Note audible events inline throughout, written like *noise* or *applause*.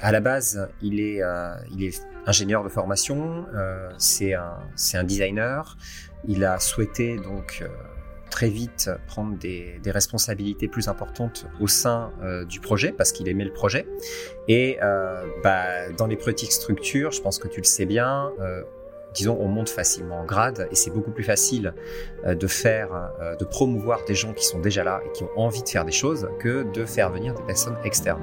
à la base, il est, est ingénieur de formation, c'est un, designer. Il a souhaité donc très vite prendre des, responsabilités plus importantes au sein euh, du projet parce qu'il aimait le projet. Et euh, bah, dans les petites structures, je pense que tu le sais bien, euh, disons, on monte facilement en grade et c'est beaucoup plus facile euh, de faire, euh, de promouvoir des gens qui sont déjà là et qui ont envie de faire des choses que de faire venir des personnes externes.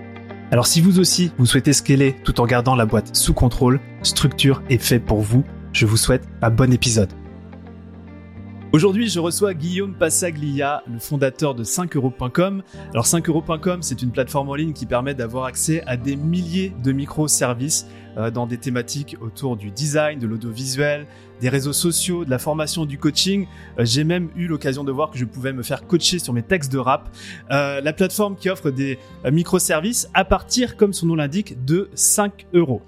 Alors si vous aussi, vous souhaitez scaler tout en gardant la boîte sous contrôle, Structure est fait pour vous. Je vous souhaite un bon épisode. Aujourd'hui, je reçois Guillaume Passaglia, le fondateur de 5euros.com. Alors 5euros.com, c'est une plateforme en ligne qui permet d'avoir accès à des milliers de microservices euh, dans des thématiques autour du design, de l'audiovisuel, des réseaux sociaux, de la formation, du coaching. Euh, j'ai même eu l'occasion de voir que je pouvais me faire coacher sur mes textes de rap. Euh, la plateforme qui offre des microservices à partir, comme son nom l'indique, de 5 euros.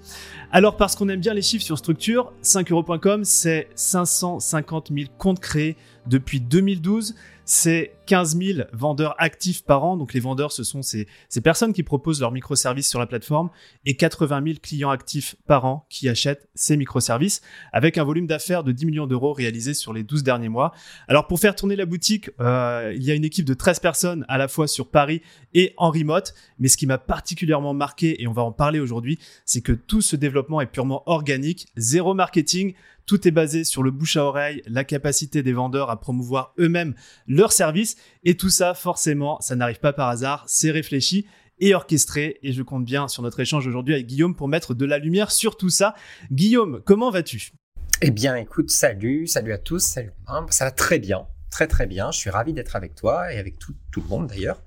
Alors parce qu'on aime bien les chiffres sur structure, 5euros.com, c'est 550 000 comptes créés depuis 2012 c'est 15 000 vendeurs actifs par an. Donc les vendeurs, ce sont ces, personnes qui proposent leurs microservices sur la plateforme et 80 000 clients actifs par an qui achètent ces microservices avec un volume d'affaires de 10 millions d'euros réalisé sur les 12 derniers mois. Alors pour faire tourner la boutique, euh, il y a une équipe de 13 personnes à la fois sur Paris et en remote. Mais ce qui m'a particulièrement marqué, et on va en parler aujourd'hui, c'est que tout ce développement est purement organique, zéro marketing. Tout est basé sur le bouche à oreille, la capacité des vendeurs à promouvoir eux-mêmes leurs services. Et tout ça, forcément, ça n'arrive pas par hasard, c'est réfléchi et orchestré. Et je compte bien sur notre échange aujourd'hui avec Guillaume pour mettre de la lumière sur tout ça. Guillaume, comment vas-tu? Eh bien, écoute, salut, salut à tous, salut. Ça va très bien, très très bien. Je suis ravi d'être avec toi et avec tout, le monde d'ailleurs.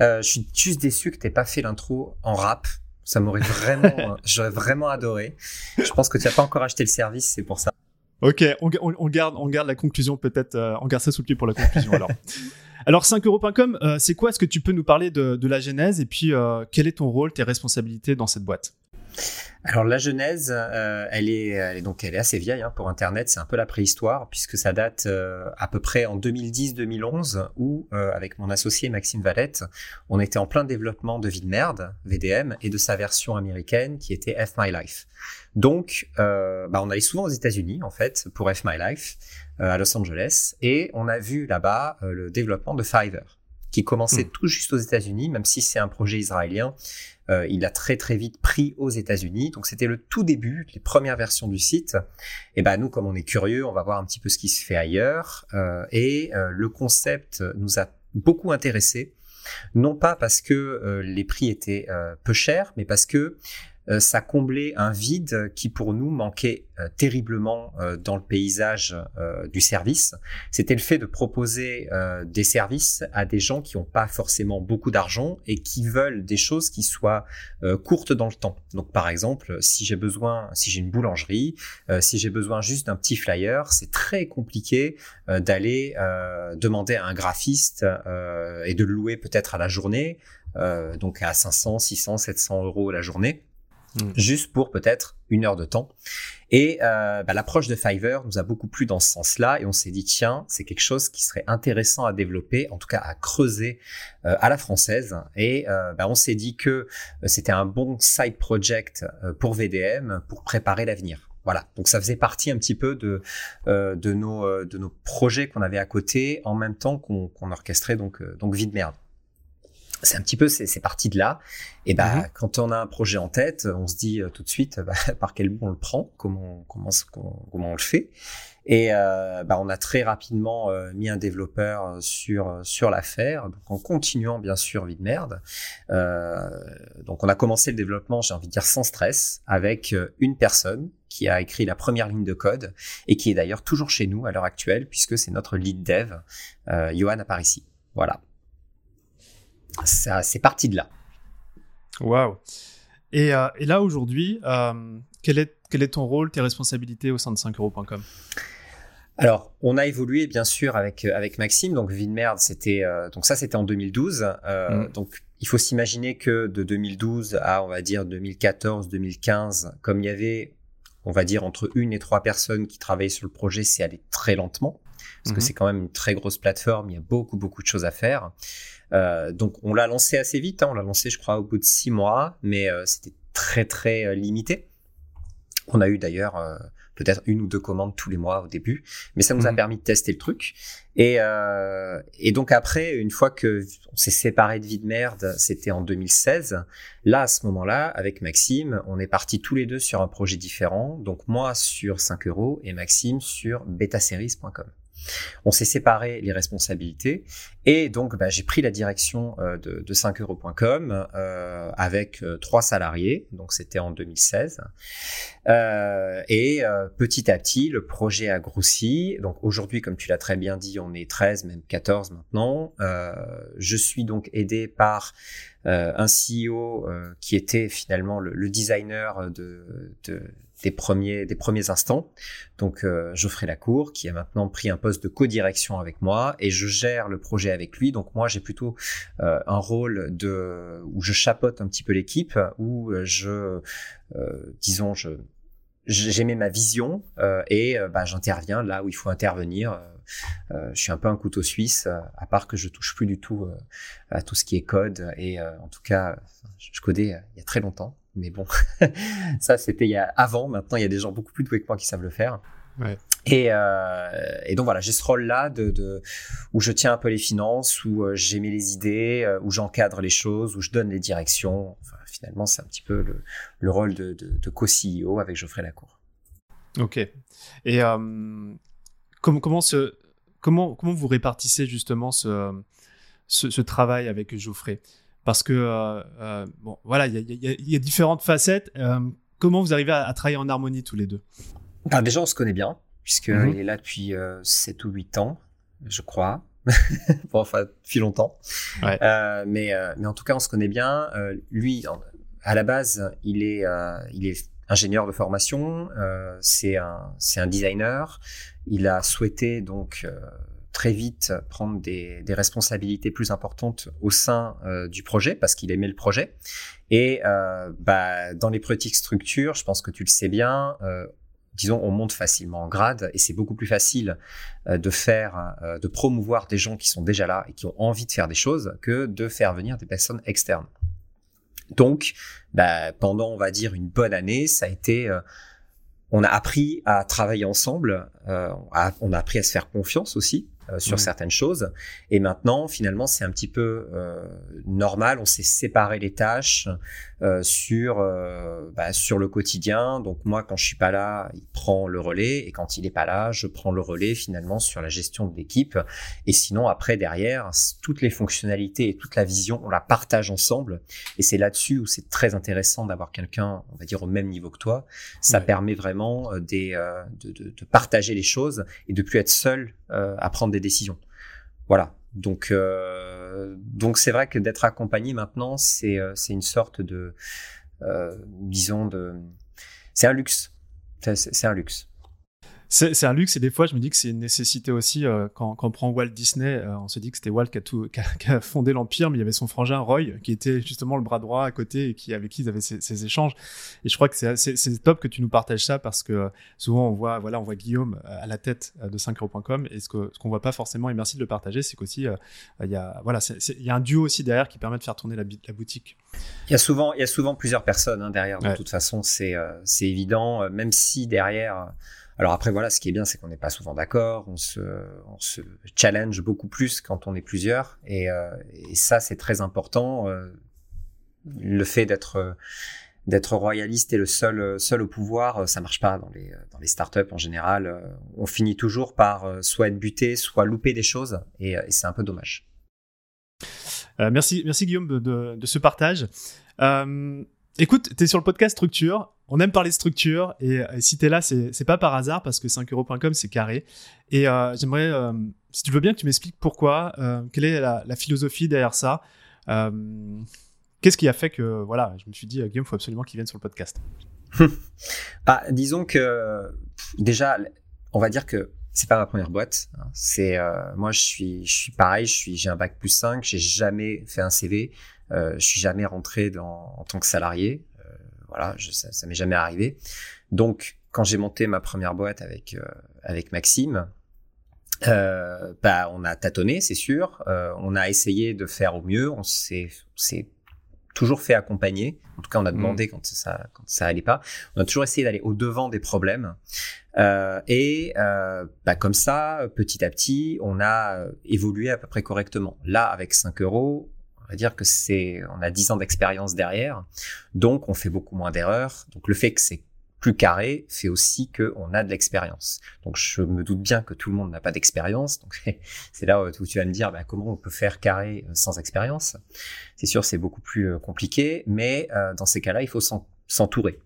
Euh, je suis juste déçu que tu n'aies pas fait l'intro en rap. Ça m'aurait vraiment, *laughs* j'aurais vraiment adoré. Je pense que tu n'as pas encore acheté le service, c'est pour ça. Ok, on, garde, on garde la conclusion peut-être, euh, on garde ça sous le pied pour la conclusion alors. *laughs* Alors 5euros.com, euh, c'est quoi? Est-ce que tu peux nous parler de, la genèse? Et puis euh, quel est ton rôle, tes responsabilités dans cette boîte? Alors la genèse, euh, elle, est, elle, est, donc elle est assez vieille hein, pour Internet, c'est un peu la préhistoire puisque ça date euh, à peu près en 2010-2011 où euh, avec mon associé Maxime Valette, on était en plein développement de Vie de merde, VDM, et de sa version américaine qui était F My Life. Donc bah, on allait souvent aux États-Unis en fait pour F My Life à Los Angeles et on a vu là-bas le développement de Fiverr qui commençait hmm. tout juste aux États-Unis, même si c'est un projet israélien. Euh, il a très très vite pris aux États-Unis. Donc c'était le tout début, les premières versions du site. Et ben nous, comme on est curieux, on va voir un petit peu ce qui se fait ailleurs. Euh, et euh, le concept nous a beaucoup intéressé. Non pas parce que les prix étaient peu chers, mais parce que ça comblait un vide qui pour nous manquait euh, terriblement euh, dans le paysage du service. C'était le fait de proposer des services à des gens qui n'ont pas forcément beaucoup d'argent et qui veulent des choses qui soient courtes dans le temps. Donc par exemple, si j'ai besoin, si j'ai une boulangerie, si j'ai besoin juste d'un petit flyer, c'est très compliqué d'aller demander à un graphiste et de le louer peut-être à la journée, donc à 500, 600, 700 euros la journée. Mm. juste pour peut-être une heure de temps. Et euh, bah, l'approche de Fiverr nous a beaucoup plu dans ce sens-là, et on s'est dit tiens, c'est quelque chose qui serait intéressant à développer, en tout cas à creuser euh, à la française. Et euh, bah, on s'est dit que c'était un bon side project pour VDM pour préparer l'avenir. Voilà, donc ça faisait partie un petit peu de de nos de nos projets qu'on avait à côté en même temps qu'on orchestrait donc donc vie de merde c'est un petit peu c'est parti de là. Et bah mhm. quand on a un projet en tête, on se dit euh, tout de suite bah, *laughs* par quel bout on le prend, comment comment comment on le fait. Et euh, bah, on a très rapidement euh, mis un développeur sur sur l'affaire, donc en continuant bien sûr vie de merde. donc on a commencé le développement, j'ai envie de dire sans stress, avec une personne qui a écrit la première ligne de code et qui est d'ailleurs toujours chez nous à l'heure actuelle puisque c'est notre lead dev, Johan Aparici. Voilà ça, c'est parti de là. Waouh. Et, et là, aujourd'hui, quel, est, quel est ton rôle, tes responsabilités au sein de 5euros.com alors, on a évolué bien sûr avec avec Maxime. Donc Vinmerd, c'était donc ça c'était en 2012. Euh, mm. Donc il faut s'imaginer que de 2012 à on va dire 2014, 2015, comme il y avait on va dire entre une et trois personnes qui travaillaient sur le projet, c'est allé très lentement parce que mhm. c'est quand même une très grosse plateforme, il y a beaucoup beaucoup de choses à faire. Euh, donc on l'a lancé assez vite, hein. on l'a lancé je crois au bout de six mois, mais euh, c'était très très euh, limité. On a eu d'ailleurs euh, peut-être une ou deux commandes tous les mois au début, mais ça nous a mhm. permis de tester le truc. Et, euh, et donc après, une fois que on s'est séparé de Vie de Merde, c'était en 2016. Là, à ce moment-là, avec Maxime, on est partis tous les deux sur un projet différent. Donc moi sur 5 euros et Maxime sur betaseries.com. On s'est séparé les responsabilités et donc bah, j'ai pris la direction euh, de, de 5euros.com euh, avec euh, trois salariés, donc c'était en 2016. et petit à petit, le projet a grossi. Donc aujourd'hui, comme tu l'as très bien dit, on est 13, même 14 maintenant. je suis donc aidé par un CEO qui était finalement le, designer de, de des premiers, des premiers instants. Donc euh, Geoffrey Lacour, qui a maintenant pris un poste de co-direction avec moi, et je gère le projet avec lui. Donc moi, j'ai plutôt euh, un rôle de où je chapote un petit peu l'équipe, où je, euh, disons, je j'aimais ma vision et bah, j'interviens là où il faut intervenir. Je suis un peu un couteau suisse, à part que je touche plus du tout à tout ce qui est code. Et en tout cas, je codais il y a très longtemps. Mais bon, *laughs* ça c'était il y a avant. Maintenant, il y a des gens beaucoup plus doués que moi qui savent le faire. Ouais. Et, euh, et, donc voilà, j'ai ce rôle-là de, de, où je tiens un peu les finances, où euh, j'émets les idées, euh, où j'encadre les choses, où je donne les directions. Enfin, finalement, c'est un petit peu le, le rôle de, de, de co-CEO avec Geoffrey Lacour. Ok. Et euh, comment, comment, ce, comment, comment vous répartissez justement ce, ce, ce travail avec Geoffrey? Parce que euh, euh, bon, voilà, il y, y, y a, différentes facettes. Euh, comment vous arrivez à, à, travailler en harmonie tous les deux? Alors déjà, on se connaît bien puisqu'il mm -hmm. est là depuis 7 ou 8 ans, je crois. *laughs* bon, enfin, depuis longtemps. Ouais. mais, mais en tout cas, on se connaît bien. lui, à la base, il est, il est ingénieur de formation. c'est un, c'est un designer. Il a souhaité donc très vite prendre des, responsabilités plus importantes au sein euh, du projet parce qu'il aimait le projet. Et euh, bah, dans les petites structures, je pense que tu le sais bien, euh, disons, on monte facilement en grade et c'est beaucoup plus facile de faire, de promouvoir des gens qui sont déjà là et qui ont envie de faire des choses que de faire venir des personnes externes. Donc, bah, pendant, on va dire, une bonne année, ça a été on a appris à travailler ensemble, on a appris à se faire confiance aussi, euh, sur certaines choses. Et maintenant, finalement, c'est un petit peu euh, normal. On s'est séparé les tâches euh, sur euh, bah, sur le quotidien. Donc moi, quand je suis pas là, il prend le relais, et quand il est pas là, je prends le relais finalement sur la gestion de l'équipe. Et sinon, après derrière, toutes les fonctionnalités et toute la vision, on la partage ensemble. Et c'est là-dessus où c'est très intéressant d'avoir quelqu'un, on va dire au même niveau que toi. Ça ouais. permet vraiment des de, de, de, partager les choses et de plus être seul à prendre des décisions. Voilà. Donc, euh, donc c'est vrai que d'être accompagné maintenant, c'est euh, c'est une sorte de, euh, disons de, c'est un luxe. C'est un luxe c'est un luxe et des fois je me dis que c'est une nécessité aussi euh, quand, quand, on prend Walt Disney euh, on se dit que c'était Walt qui a, tout, *laughs* qui a, qui a fondé l'empire mais il y avait son frangin Roy qui était justement le bras droit à côté et qui avec qui ils avaient ces, ces échanges et je crois que c'est top que tu nous partages ça parce que souvent on voit voilà on voit Guillaume à la tête de 5euros.com et ce que ce qu'on voit pas forcément et merci de le partager c'est qu'aussi euh, il y a voilà il y a un duo aussi derrière qui permet de faire tourner la, la boutique il y a souvent il y a souvent plusieurs personnes hein, derrière de ouais. toute façon c'est c'est évident même si derrière alors après, voilà, ce qui est bien, c'est qu'on n'est pas souvent d'accord, on se, challenge beaucoup plus quand on est plusieurs, et, euh, ça, c'est très important. Euh, le fait d'être royaliste et le seul au pouvoir, ça marche pas dans les startups en général. On finit toujours par soit être buté, soit louper des choses, et, et c'est un peu dommage. Euh, merci, merci Guillaume de, ce partage. Euh, écoute, tu es sur le podcast Structure on aime parler structure et, et si tu es là, c'est pas par hasard parce que 5euros.com c'est carré. Et euh, j'aimerais, euh, si tu veux bien, que tu m'expliques pourquoi, euh, quelle est la, philosophie derrière ça. Euh, Qu'est-ce qui a fait que, voilà, je me suis dit, Guillaume, il faut absolument qu'il vienne sur le podcast *laughs* bah, Disons que, déjà, on va dire que c'est pas ma première boîte. Hein. C'est euh, moi je suis je suis pareil, je j'ai un bac plus 5, j'ai jamais fait un CV, euh, je suis jamais rentré dans, en tant que salarié. Euh, voilà, je, ça, ça m'est jamais arrivé. Donc quand j'ai monté ma première boîte avec euh, avec Maxime, euh, bah on a tâtonné, c'est sûr. On a essayé de faire au mieux. On s'est toujours fait accompagner. En tout cas, on a mmh. demandé quand ça quand ça allait pas. On a toujours essayé d'aller au devant des problèmes. Euh, et euh, bah, comme ça, petit à petit, on a évolué à peu près correctement. Là, avec 5 euros, on va dire que c'est, on a 10 ans d'expérience derrière, donc on fait beaucoup moins d'erreurs. Donc le fait que c'est plus carré fait aussi qu'on a de l'expérience. Donc je me doute bien que tout le monde n'a pas d'expérience. Donc *laughs* c'est là où tu vas me dire bah, comment on peut faire carré sans expérience? C'est sûr, c'est beaucoup plus compliqué, mais dans ces cas-là, il faut s'entourer.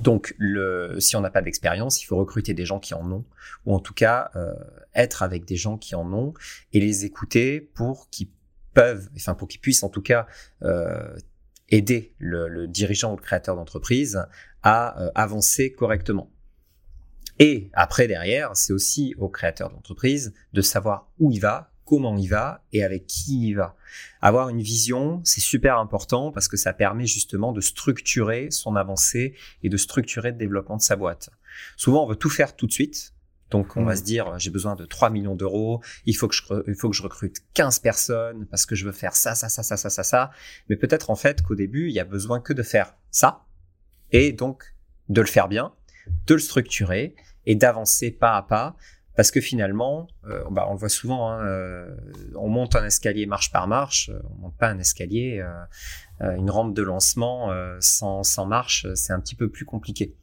Donc, le, si on n'a pas d'expérience, il faut recruter des gens qui en ont, ou en tout cas euh, être avec des gens qui en ont et les écouter pour qu'ils peuvent, enfin pour qu'ils puissent en tout cas euh, aider le, dirigeant ou le créateur d'entreprise à euh, avancer correctement. Et après derrière, c'est aussi au créateur d'entreprise de savoir où il va, comment il va et avec qui il va. Avoir une vision, c'est super important parce que ça permet justement de structurer son avancée et de structurer le développement de sa boîte. Souvent, on veut tout faire tout de suite. Donc, on va mmh. se dire, j'ai besoin de 3 millions d'euros, il faut que je, il faut que je recrute 15 personnes parce que je veux faire ça, ça, ça, ça, ça, ça, ça. Mais peut-être, en fait, qu'au début, il y a besoin que de faire ça et donc de le faire bien, de le structurer et d'avancer pas à pas parce que finalement, euh, bah, on le voit souvent, hein, euh, on monte un escalier marche par marche, euh, on monte pas un escalier, euh, une rampe de lancement sans, sans marche, c'est un petit peu plus compliqué.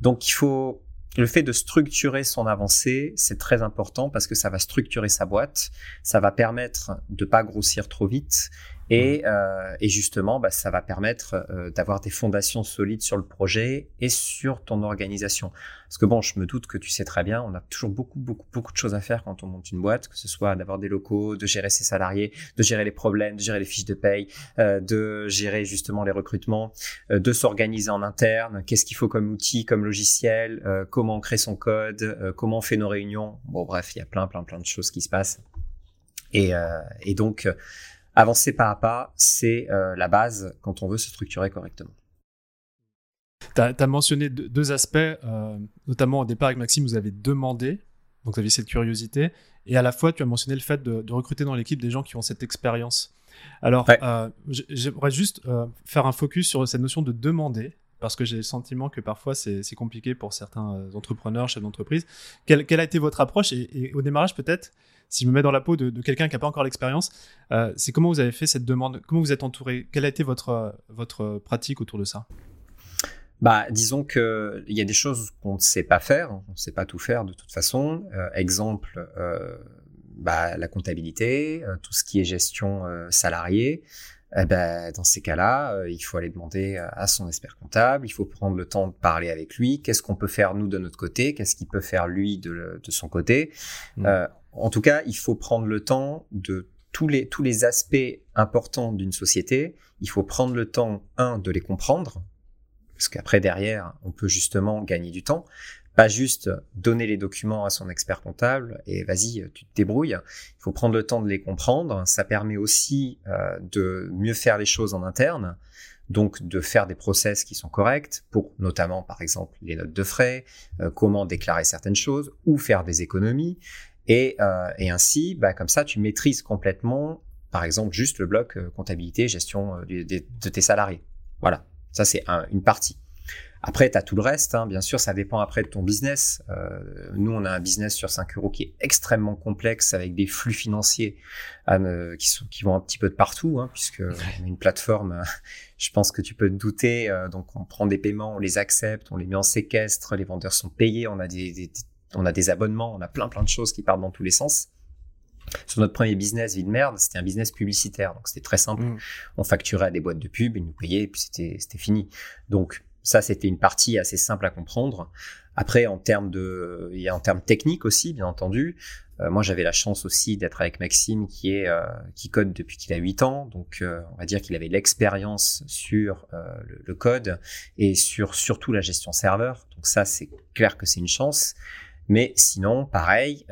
Donc il faut le fait de structurer son avancée, c'est très important parce que ça va structurer sa boîte, ça va permettre de pas grossir trop vite et, mmh. euh, et justement, bah, ça va permettre euh, d'avoir des fondations solides sur le projet et sur ton organisation. Parce que bon, je me doute que tu sais très bien, on a toujours beaucoup, beaucoup, beaucoup de choses à faire quand on monte une boîte, que ce soit d'avoir des locaux, de gérer ses salariés, de gérer les problèmes, de gérer les fiches de paye, euh, de gérer justement les recrutements, euh, de s'organiser en interne, qu'est-ce qu'il faut comme outil, comme logiciel, euh, comment on crée son code, euh, comment on fait nos réunions. Bon, bref, il y a plein, plein, plein de choses qui se passent. Et, et donc, avancer pas à pas, c'est euh, la base quand on veut se structurer correctement. Tu as, mentionné deux, aspects, euh, notamment au départ avec Maxime, vous avez demandé, donc vous aviez cette curiosité, et à la fois tu as mentionné le fait de, recruter dans l'équipe des gens qui ont cette expérience. Alors, euh, j'aimerais juste faire un focus sur cette notion de demander, parce que j'ai le sentiment que parfois c'est compliqué pour certains entrepreneurs, chefs d'entreprise. Quelle, a été votre approche et au démarrage peut-être si je me mets dans la peau de, quelqu'un qui n'a pas encore l'expérience, euh, c'est comment vous avez fait cette demande? Comment vous êtes entouré? Quelle a été votre, votre pratique autour de ça? Bah, disons que il y a des choses qu'on ne sait pas faire, on ne sait pas tout faire de toute façon. Euh, exemple, euh, bah, la comptabilité, tout ce qui est gestion salariée. Eh ben, dans ces cas-là, il faut aller demander à son expert comptable, il faut prendre le temps de parler avec lui, qu'est-ce qu'on peut faire nous de notre côté, qu'est-ce qu'il peut faire lui de, de son côté? Mmh. En tout cas, il faut prendre le temps de tous les, tous les aspects importants d'une société. Il faut prendre le temps, un, de les comprendre, parce qu'après, derrière, on peut justement gagner du temps. Pas juste donner les documents à son expert comptable et vas-y, tu te débrouilles. Il faut prendre le temps de les comprendre. Ça permet aussi euh, de mieux faire les choses en interne donc de faire des process qui sont corrects pour notamment par exemple les notes de frais, euh, comment déclarer certaines choses ou faire des économies. Et, euh, ainsi, bah, comme ça, tu maîtrises complètement, par exemple, juste le bloc euh, comptabilité, gestion euh, de, tes salariés. Voilà, ça c'est un, une partie. Après, tu as tout le reste, hein. bien sûr, ça dépend après de ton business. Euh, nous, on a un business sur 5 euros qui est extrêmement complexe avec des flux financiers euh, qui, sont, qui vont un petit peu de partout, hein, puisque on a une plateforme, *laughs* je pense que tu peux te douter. Euh, donc, on prend des paiements, on les accepte, on les met en séquestre, les vendeurs sont payés, on a des, des, on a des abonnements, on a plein plein de choses qui partent dans tous les sens. Sur notre premier business, vie de merde, c'était un business publicitaire, donc c'était très simple. Mm. On facturait à des boîtes de pub, ils nous payaient, et puis c'était c'était fini. Donc Ça, c'était une partie assez simple à comprendre. Après, en termes de, en termes techniques aussi, bien entendu. Euh, moi, j'avais la chance aussi d'être avec Maxime, qui est euh, qui code depuis qu'il a 8 ans. Donc, euh, on va dire qu'il avait l'expérience sur le, le, code et sur surtout la gestion serveur. Donc ça, c'est clair que c'est une chance. Mais sinon, pareil,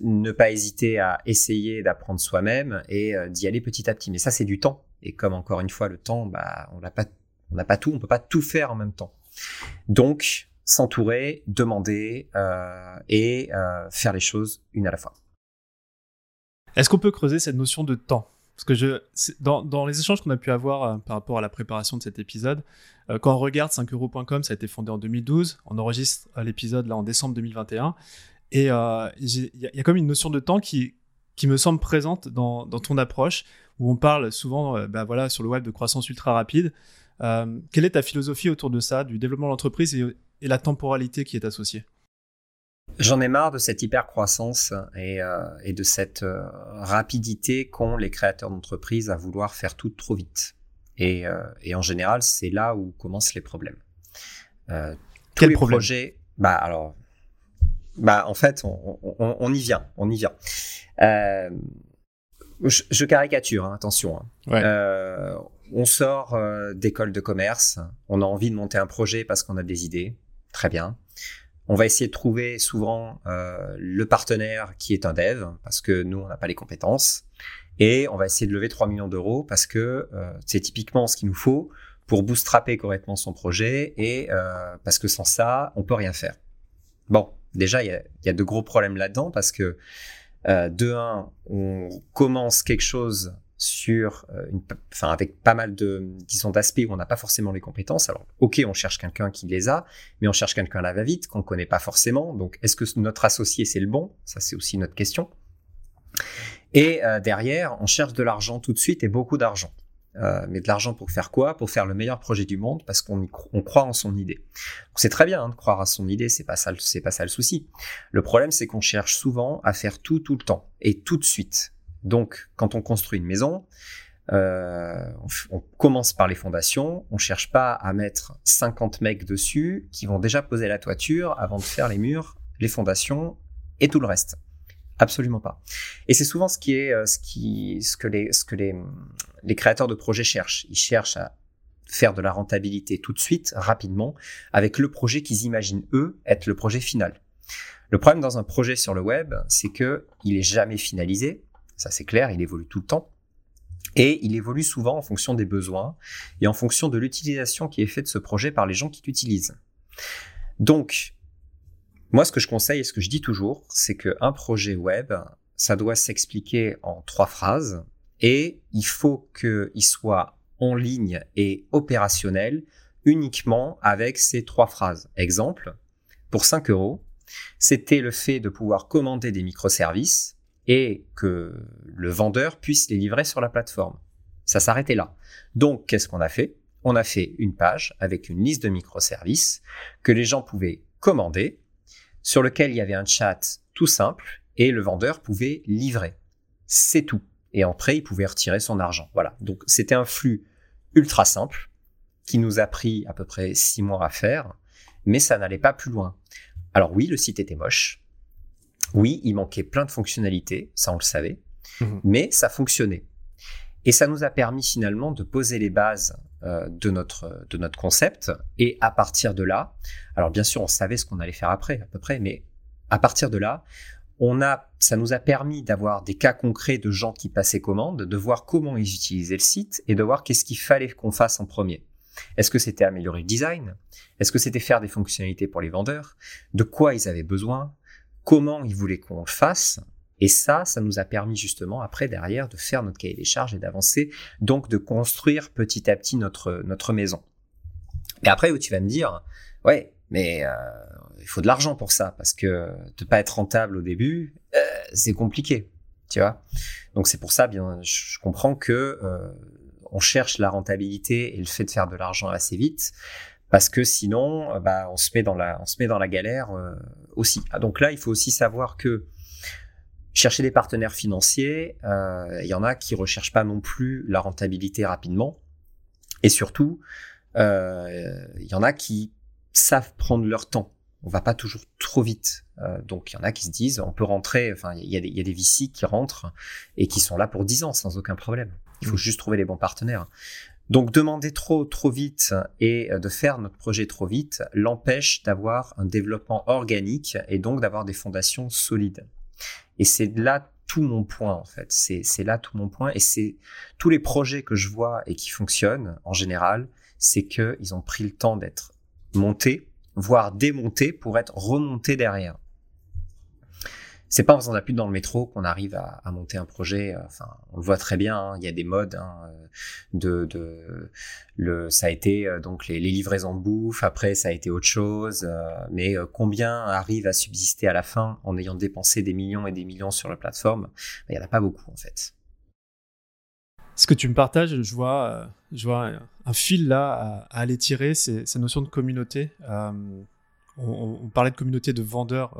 ne pas hésiter à essayer d'apprendre soi-même et d'y aller petit à petit. Mais ça, c'est du temps. Et comme encore une fois, le temps, bah, on n'a pas, on n'a pas tout, on peut pas tout faire en même temps. Donc, s'entourer, demander euh, et euh, faire les choses une à la fois. Est-ce qu'on peut creuser cette notion de temps? Parce que je, dans, dans, les échanges qu'on a pu avoir euh, par rapport à la préparation de cet épisode, quand on regarde 5euros.com, ça a été fondé en 2012, on enregistre l'épisode là en décembre 2021, et il y, a comme une notion de temps qui, qui me semble présente dans, dans ton approche, où on parle souvent bah voilà, sur le web de croissance ultra rapide. Quelle est ta philosophie autour de ça, du développement de l'entreprise et, et la temporalité qui est associée? J'en ai marre de cette hyper-croissance et, euh, et, de cette euh, rapidité qu'ont les créateurs d'entreprises à vouloir faire tout trop vite. Et, euh, et en général, c'est là où commencent les problèmes. Euh, tous Quel les problème? projets, bah alors, bah en fait, on, on, on y vient, on y vient. Euh, je, je, caricature, hein, attention. Hein. Ouais. On sort d'école de commerce, on a envie de monter un projet parce qu'on a des idées, très bien. On va essayer de trouver souvent euh, le partenaire qui est un dev, parce que nous, on n'a pas les compétences. Et on va essayer de lever 3 millions d'euros parce que euh, c'est typiquement ce qu'il nous faut pour bootstrapper correctement son projet et euh, parce que sans ça, on peut rien faire. Bon, déjà, il y a, y a, de gros problèmes là-dedans parce que euh, de un, on commence quelque chose sur euh, une, enfin avec pas mal de disons d'aspects où on n'a pas forcément les compétences. Alors ok, on cherche quelqu'un qui les a, mais on cherche quelqu'un à la va-vite qu'on connaît pas forcément. Donc est-ce que notre associé c'est le bon? Ça c'est aussi notre question. Et euh, derrière, on cherche de l'argent tout de suite et beaucoup d'argent. Euh, mais de l'argent pour faire quoi? Pour faire le meilleur projet du monde parce qu'on on croit en son idée. C'est très bien hein, de croire à son idée, c'est pas c'est pas ça le souci. Le problème, c'est qu'on cherche souvent à faire tout tout le temps et tout de suite. Donc, quand on construit une maison, euh, on, on, commence par les fondations. On cherche pas à mettre 50 mecs dessus qui vont déjà poser la toiture avant de faire les murs, les fondations et tout le reste. Absolument pas. Et c'est souvent ce qui est euh, ce qui ce que les ce que les les créateurs de projets cherchent. Ils cherchent à faire de la rentabilité tout de suite, rapidement, avec le projet qu'ils imaginent eux être le projet final. Le problème dans un projet sur le web, c'est que il est jamais finalisé ça c'est clair, il évolue tout le temps. Et il évolue souvent en fonction des besoins et en fonction de l'utilisation qui est faite de ce projet par les gens qui l'utilisent. Donc, moi, ce que je conseille et ce que je dis toujours, c'est qu'un projet web, ça doit s'expliquer en trois phrases et il faut qu'il soit en ligne et opérationnel uniquement avec ces trois phrases. Exemple, pour 5 euros, c'était le fait de pouvoir commander des microservices et que le vendeur puisse les livrer sur la plateforme. Ça s'arrêtait là. Donc, qu'est-ce qu'on a fait? On a fait une page avec une liste de microservices que les gens pouvaient commander, sur lequel il y avait un chat tout simple et le vendeur pouvait livrer. C'est tout. Et après, il pouvait retirer son argent. Voilà. Donc, c'était un flux ultra simple qui nous a pris à peu près six mois à faire, mais ça n'allait pas plus loin. Alors oui, le site était moche, oui, il manquait plein de fonctionnalités, ça on le savait, mmh. mais ça fonctionnait. Et ça nous a permis finalement de poser les bases euh, de, notre, de notre concept. Et à partir de là, alors bien sûr, on savait ce qu'on allait faire après, à peu près, mais à partir de là, on a, ça nous a permis d'avoir des cas concrets de gens qui passaient commande, de voir comment ils utilisaient le site et de voir qu'est-ce qu'il fallait qu'on fasse en premier. Est-ce que c'était améliorer le design? Est-ce que c'était faire des fonctionnalités pour les vendeurs? De quoi ils avaient besoin? Comment ils voulaient qu'on le fasse. Et ça, ça nous a permis justement après derrière de faire notre cahier des charges et d'avancer, donc de construire petit à petit notre notre maison. Et après où tu vas me dire, ouais, mais euh, il faut de l'argent pour ça parce que de pas être rentable au début, euh, c'est compliqué, tu vois. Donc c'est pour ça, bien, je comprends que euh, on cherche la rentabilité et le fait de faire de l'argent assez vite parce que sinon, euh, bah, on se met dans la, on se met dans la galère euh, aussi. Ah, donc là, il faut aussi savoir que chercher des partenaires financiers, euh, il y en a qui recherchent pas non plus la rentabilité rapidement, et surtout, il y en a qui savent prendre leur temps. On va pas toujours trop vite. donc il y en a qui se disent, on peut rentrer, enfin il y, a des, y a des VC qui rentrent et qui sont là pour 10 ans sans aucun problème. Il faut mmh. juste trouver les bons partenaires. Donc demander trop trop vite et de faire notre projet trop vite l'empêche d'avoir un développement organique et donc d'avoir des fondations solides. Et c'est là tout mon point en fait. C'est là tout mon point et c'est tous les projets que je vois et qui fonctionnent en général, c'est qu'ils ont pris le temps d'être montés, voire démontés pour être remontés derrière c'est pas en faisant de la pub dans le métro qu'on arrive à, monter un projet. Euh, enfin, on le voit très bien. Hein, il y a des modes hein, euh, de, ça a été euh, donc les, livraisons de bouffe. Après, ça a été autre chose. mais combien arrivent à subsister à la fin en ayant dépensé des millions et des millions sur la plateforme? Il y en a pas beaucoup en fait. Ce que tu me partages, je vois, je vois un fil là à, aller tirer, c'est cette notion de communauté. on, parlait de communauté de vendeurs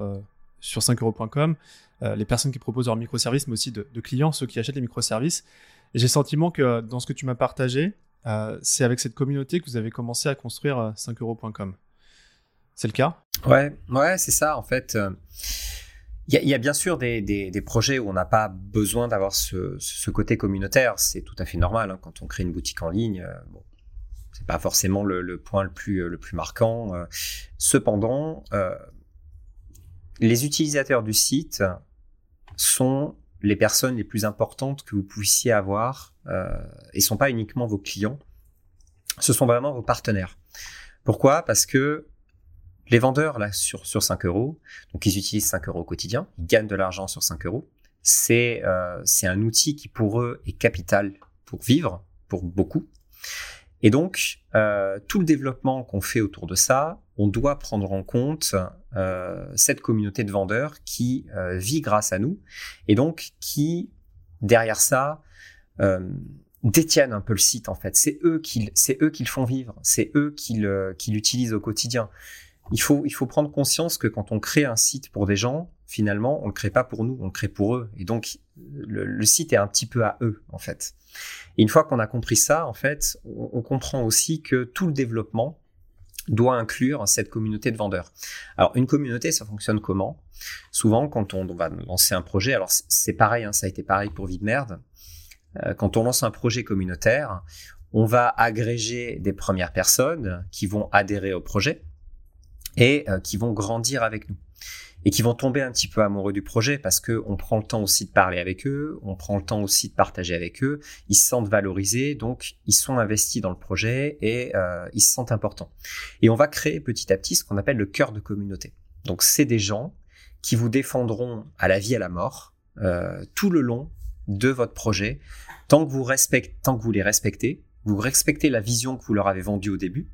sur 5euros.com, euh, les personnes qui proposent leurs microservices, mais aussi de, clients, ceux qui achètent les microservices. J'ai le sentiment que dans ce que tu m'as partagé, euh, c'est avec cette communauté que vous avez commencé à construire 5euros.com. Euh, c'est le cas? Ouais, ouais, c'est ça. En fait, il y, a bien sûr des, projets où on n'a pas besoin d'avoir ce, côté communautaire. C'est tout à fait normal hein, quand on crée une boutique en ligne. bon, c'est pas forcément le, point le plus, le plus marquant. cependant, les utilisateurs du site sont les personnes les plus importantes que vous puissiez avoir euh, et sont pas uniquement vos clients, ce sont vraiment vos partenaires. Pourquoi? Parce que les vendeurs là sur, sur 5 euros, donc ils utilisent 5 euros au quotidien, ils gagnent de l'argent sur 5 euros. C'est euh, un outil qui pour eux est capital pour vivre, pour beaucoup. Et donc, euh, tout le développement qu'on fait autour de ça, on doit prendre en compte euh, cette communauté de vendeurs qui euh, vit grâce à nous et donc qui, derrière ça, euh, détiennent un peu le site en fait. C'est eux qui, c'est eux qui le font vivre, c'est eux qui, l'utilisent au quotidien. Il faut, il faut prendre conscience que quand on crée un site pour des gens, finalement, on le crée pas pour nous, on le crée pour eux. Et donc, le, site est un petit peu à eux, en fait. Une fois qu'on a compris ça, en fait, on, comprend aussi que tout le développement doit inclure cette communauté de vendeurs. Alors, une communauté, ça fonctionne comment? Souvent, quand on, va lancer un projet, alors c'est pareil, hein, ça a été pareil pour Merde. Euh, quand on lance un projet communautaire, on va agréger des premières personnes qui vont adhérer au projet et euh, qui vont grandir avec nous et qui vont tomber un petit peu amoureux du projet parce que on prend le temps aussi de parler avec eux, on prend le temps aussi de partager avec eux, ils se sentent valorisés, donc ils sont investis dans le projet et euh, ils se sentent importants. Et on va créer petit à petit ce qu'on appelle le cœur de communauté. Donc c'est des gens qui vous défendront à la vie à la mort euh, tout le long de votre projet, tant que vous tant que vous les respectez, vous respectez la vision que vous leur avez vendue au début.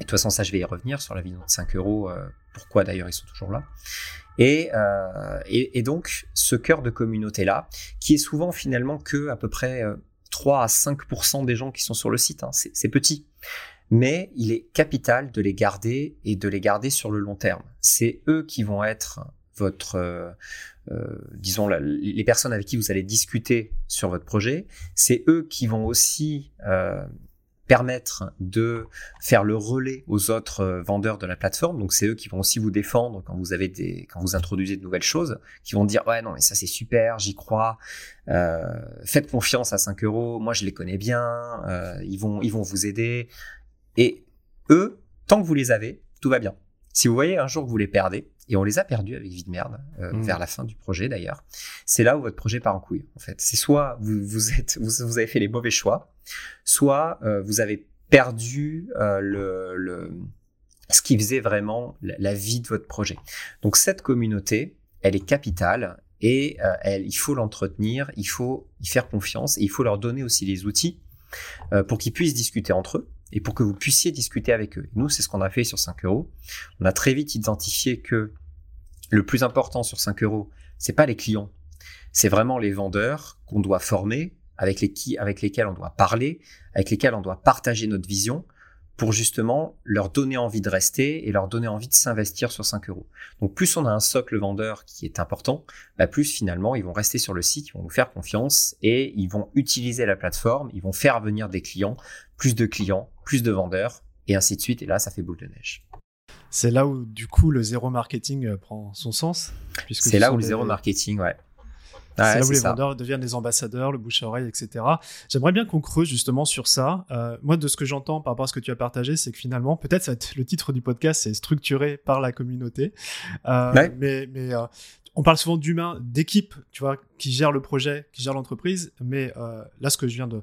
Et de toute façon, ça, je vais y revenir sur la vision de 5 euros. Euh, pourquoi d'ailleurs ils sont toujours là. Euh, et, et, donc ce cœur de communauté là, qui est souvent finalement que à peu près 3 euh, à 5% des gens qui sont sur le site, hein. c'est petit, mais il est capital de les garder et de les garder sur le long terme. C'est eux qui vont être votre, euh, disons, les personnes avec qui vous allez discuter sur votre projet. C'est eux qui vont aussi permettre de faire le relais aux autres euh, vendeurs de la plateforme. Donc c'est eux qui vont aussi vous défendre quand vous avez des, quand vous introduisez de nouvelles choses, qui vont dire ouais non mais ça c'est super, j'y crois, euh, faites confiance à 5 euros, moi je les connais bien, euh, ils vont ils vont vous aider. Et eux, tant que vous les avez, tout va bien. Si vous voyez un jour que vous les perdez, et on les a perdus avec Vie de Merde, euh, mmh. vers la fin du projet d'ailleurs, c'est là où votre projet part en couille, en fait. C'est soit vous, vous, êtes, vous, avez fait les mauvais choix, soit euh, vous avez perdu euh, le, le, ce qui faisait vraiment la, vie de votre projet. Donc cette communauté, elle est capitale et elle, il faut l'entretenir, il faut y faire confiance et il faut leur donner aussi les outils pour qu'ils puissent discuter entre eux et pour que vous puissiez discuter avec eux. Nous, c'est ce qu'on a fait sur 5 euros. On a très vite identifié que le plus important sur 5 euros, c'est pas les clients, c'est vraiment les vendeurs qu'on doit former, avec, les qui, avec lesquels on doit parler, avec lesquels on doit partager notre vision pour justement leur donner envie de rester et leur donner envie de s'investir sur 5 euros. Donc plus on a un socle vendeur qui est important, bah plus finalement ils vont rester sur le site, ils vont nous faire confiance et ils vont utiliser la plateforme, ils vont faire venir des clients, plus de clients, plus de vendeurs, et ainsi de suite. Et là, ça fait boule de neige. C'est là où, du coup, le zéro marketing euh, prend son sens. C'est là où le zéro marketing, ouais. c'est là où les vendeurs deviennent des ambassadeurs, le bouche à oreille, etc. J'aimerais bien qu'on creuse justement sur ça. Euh, moi, de ce que j'entends par rapport à ce que tu as partagé, c'est que finalement, peut-être le titre du podcast, c'est structuré par la communauté. Euh, Mais, mais on parle souvent d'humains, d'équipes, tu vois, qui gèrent le projet, qui gèrent l'entreprise. Mais là, ce que je viens de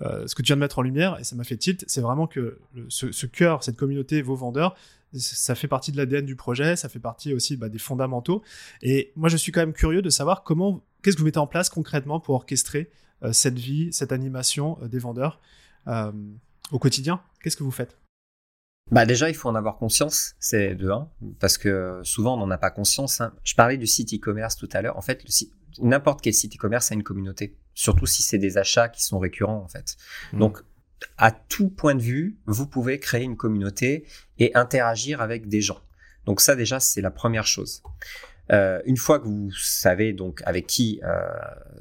euh, ce que tu viens de mettre en lumière, et ça m'a fait tilt, c'est vraiment que ce, cœur, cette communauté, vos vendeurs, ça fait partie de l'ADN du projet, ça fait partie aussi bah, des fondamentaux. Et moi, je suis quand même curieux de savoir comment, qu'est-ce que vous mettez en place concrètement pour orchestrer euh, cette vie, cette animation euh, des vendeurs au quotidien. Qu'est-ce que vous faites? Bah déjà, il faut en avoir conscience, c'est de un, parce que souvent on n'en a pas conscience. Hein. Je parlais du site e-commerce tout à l'heure. En fait, n'importe quel site e-commerce a une communauté surtout si c'est des achats qui sont récurrents en fait. Mmh. Donc à tout point de vue, vous pouvez créer une communauté et interagir avec des gens. Donc ça déjà c'est la première chose. Euh, une fois que vous savez donc avec qui euh,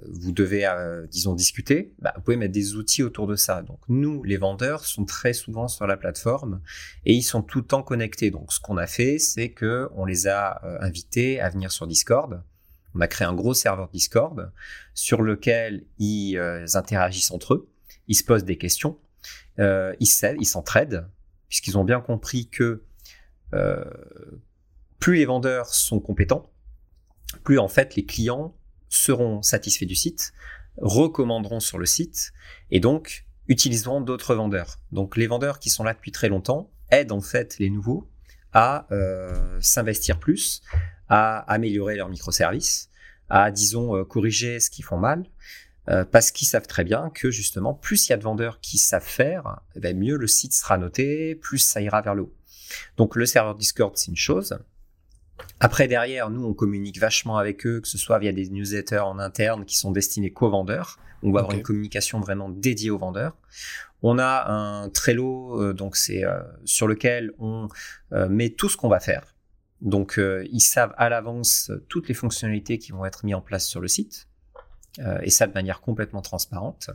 vous devez, euh, disons, discuter, bah, vous pouvez mettre des outils autour de ça. Donc nous, les vendeurs, sont très souvent sur la plateforme et ils sont tout le temps connectés. Donc ce qu'on a fait, c'est que on les a invités à venir sur Discord on a créé un gros serveur Discord sur lequel ils euh, interagissent entre eux, ils se posent des questions, euh, ils s'entraident, puisqu'ils ont bien compris que euh, plus les vendeurs sont compétents, plus en fait les clients seront satisfaits du site, recommanderont sur le site et donc utiliseront d'autres vendeurs. Donc les vendeurs qui sont là depuis très longtemps aident en fait les nouveaux à s'investir plus, à améliorer leurs microservices, à, disons, euh, corriger ce qu'ils font mal, euh, parce qu'ils savent très bien que justement, plus il y a de vendeurs qui savent faire, eh ben, mieux le site sera noté, plus ça ira vers le haut. Donc le serveur Discord, c'est une chose. Après, derrière, nous, on communique vachement avec eux, que ce soit via des newsletters en interne qui sont destinés qu'aux vendeurs. On va avoir une communication vraiment dédiée aux vendeurs. On a un Trello, euh, donc c'est sur lequel on met tout ce qu'on va faire. Donc, euh, ils savent à l'avance toutes les fonctionnalités qui vont être mises en place sur le site, euh, et ça de manière complètement transparente.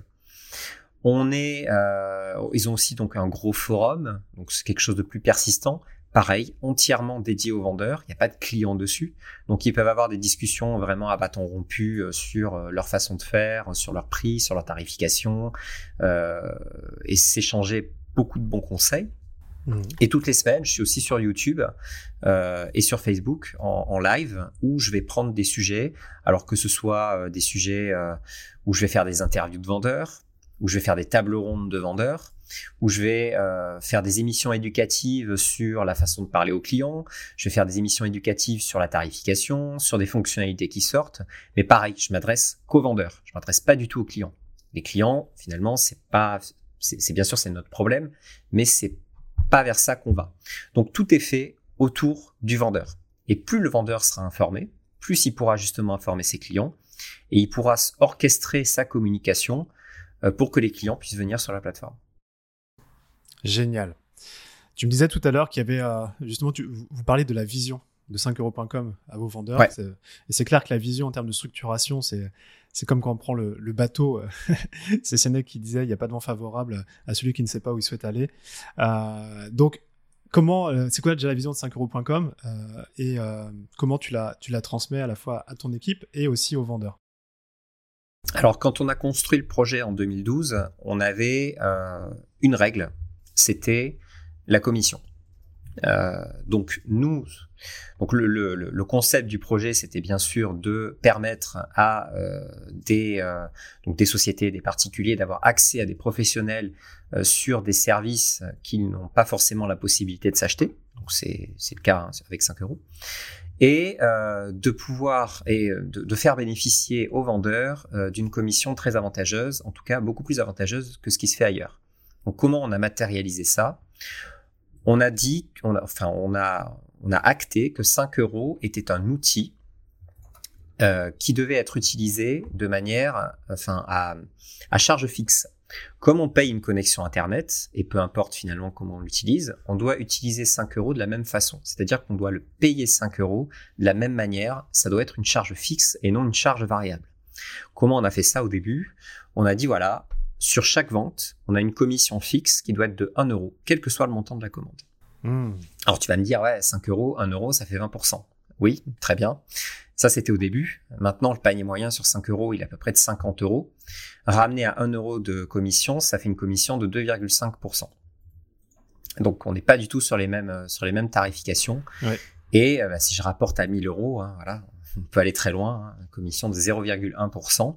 On est, euh, ils ont aussi donc un gros forum, donc c'est quelque chose de plus persistant. Pareil, entièrement dédié aux vendeurs. Il n'y a pas de clients dessus, donc ils peuvent avoir des discussions vraiment à bâton rompu sur leur façon de faire, sur leur prix, sur leur tarification, et s'échanger beaucoup de bons conseils. Mmh. Et toutes les semaines, je suis aussi sur YouTube euh, et sur Facebook en, live où je vais prendre des sujets, alors que ce soit euh, des sujets euh, où je vais faire des interviews de vendeurs, où je vais faire des tables rondes de vendeurs, où je vais faire des émissions éducatives sur la façon de parler aux clients, je vais faire des émissions éducatives sur la tarification, sur des fonctionnalités qui sortent. Mais pareil, je m'adresse qu'aux vendeurs, je m'adresse pas du tout aux clients. Les clients, finalement, c'est pas, c'est bien sûr c'est notre problème, mais c'est pas vers ça qu'on va. Donc tout est fait autour du vendeur. Et plus le vendeur sera informé, plus il pourra justement informer ses clients et il pourra orchestrer sa communication euh, pour que les clients puissent venir sur la plateforme. Génial. Tu me disais tout à l'heure qu'il y avait euh, justement, vous parlez de la vision de 5euros.com à vos vendeurs. Et c'est clair que la vision en termes de structuration, c'est comme quand on prend le, bateau. Euh, *laughs* c'est Sénèque qui disait il n'y a pas de vent favorable à celui qui ne sait pas où il souhaite aller. Euh, donc, comment, euh, c'est quoi déjà la vision de 5euros.com et comment tu la, tu la transmets à la fois à ton équipe et aussi aux vendeurs? Alors, quand on a construit le projet en 2012, on avait une règle, c'était la commission. Euh, donc nous, donc le, concept du projet, c'était bien sûr de permettre à euh, des euh, donc des sociétés, des particuliers d'avoir accès à des professionnels sur des services qu'ils n'ont pas forcément la possibilité de s'acheter. Donc c'est le cas hein, avec 5 euros et de pouvoir et de, faire bénéficier aux vendeurs d'une commission très avantageuse, en tout cas beaucoup plus avantageuse que ce qui se fait ailleurs. Donc comment on a matérialisé ça? On a dit, on a, acté que 5 euros était un outil euh, qui devait être utilisé de manière, à charge fixe. Comme on paye une connexion Internet, et peu importe finalement comment on l'utilise, on doit utiliser 5 euros de la même façon. C'est-à-dire qu'on doit le payer 5 euros de la même manière. Ça doit être une charge fixe et non une charge variable. Comment on a fait ça au début? On a dit, voilà, sur chaque vente, on a une commission fixe qui doit être de 1 euro, quel que soit le montant de la commande. Hmm. Alors tu vas me dire, ouais, 5 euros, 1 euro, ça fait 20%. Oui, très bien. Ça, c'était au début. Maintenant, le panier moyen sur 5 euros, il est à peu près de 50 euros. Ramené à 1 euro de commission, ça fait une commission de 2,5%. Donc, on n'est pas du tout sur les mêmes, euh, sur les mêmes tarifications. Et euh, bah, si je rapporte à 1000 euros, hein, voilà, on peut aller très loin, hein, commission de 0,1%.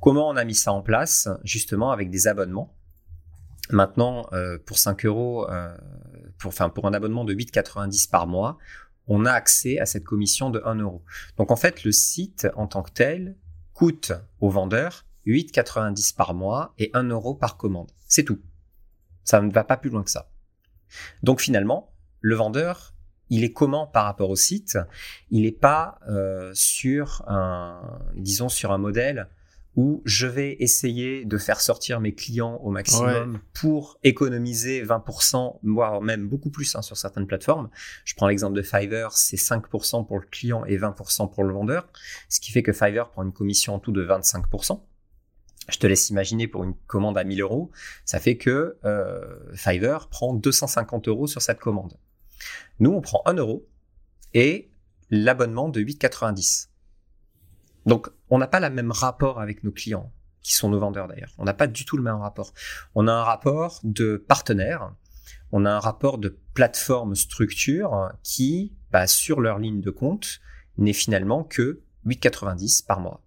Comment on a mis ça en place Justement avec des abonnements? Maintenant, euh, pour 5 euros, enfin, pour un abonnement de 8,90 par mois, on a accès à cette commission de 1 euro. Donc en fait, le site en tant que tel coûte au vendeur 8,90 par mois et 1 euro par commande. C'est tout. Ça ne va pas plus loin que ça. Donc finalement, le vendeur, il est comment par rapport au site? Il n'est pas euh, sur un, disons, sur un modèle où je vais essayer de faire sortir mes clients au maximum pour économiser 20%, voire même beaucoup plus hein, sur certaines plateformes. Je prends l'exemple de Fiverr, c'est 5% pour le client et 20% pour le vendeur, ce qui fait que Fiverr prend une commission en tout de 25%. Je te laisse imaginer pour une commande à 1000 euros, ça fait que euh, Fiverr prend 250 euros sur cette commande. Nous, on prend 1 euro et l'abonnement de 8,90. Donc, on n'a pas le même rapport avec nos clients, qui sont nos vendeurs d'ailleurs. On n'a pas du tout le même rapport. On a un rapport de partenaire, on a un rapport de plateforme structure qui, bah, sur leur ligne de compte, n'est finalement que 8,90 par mois.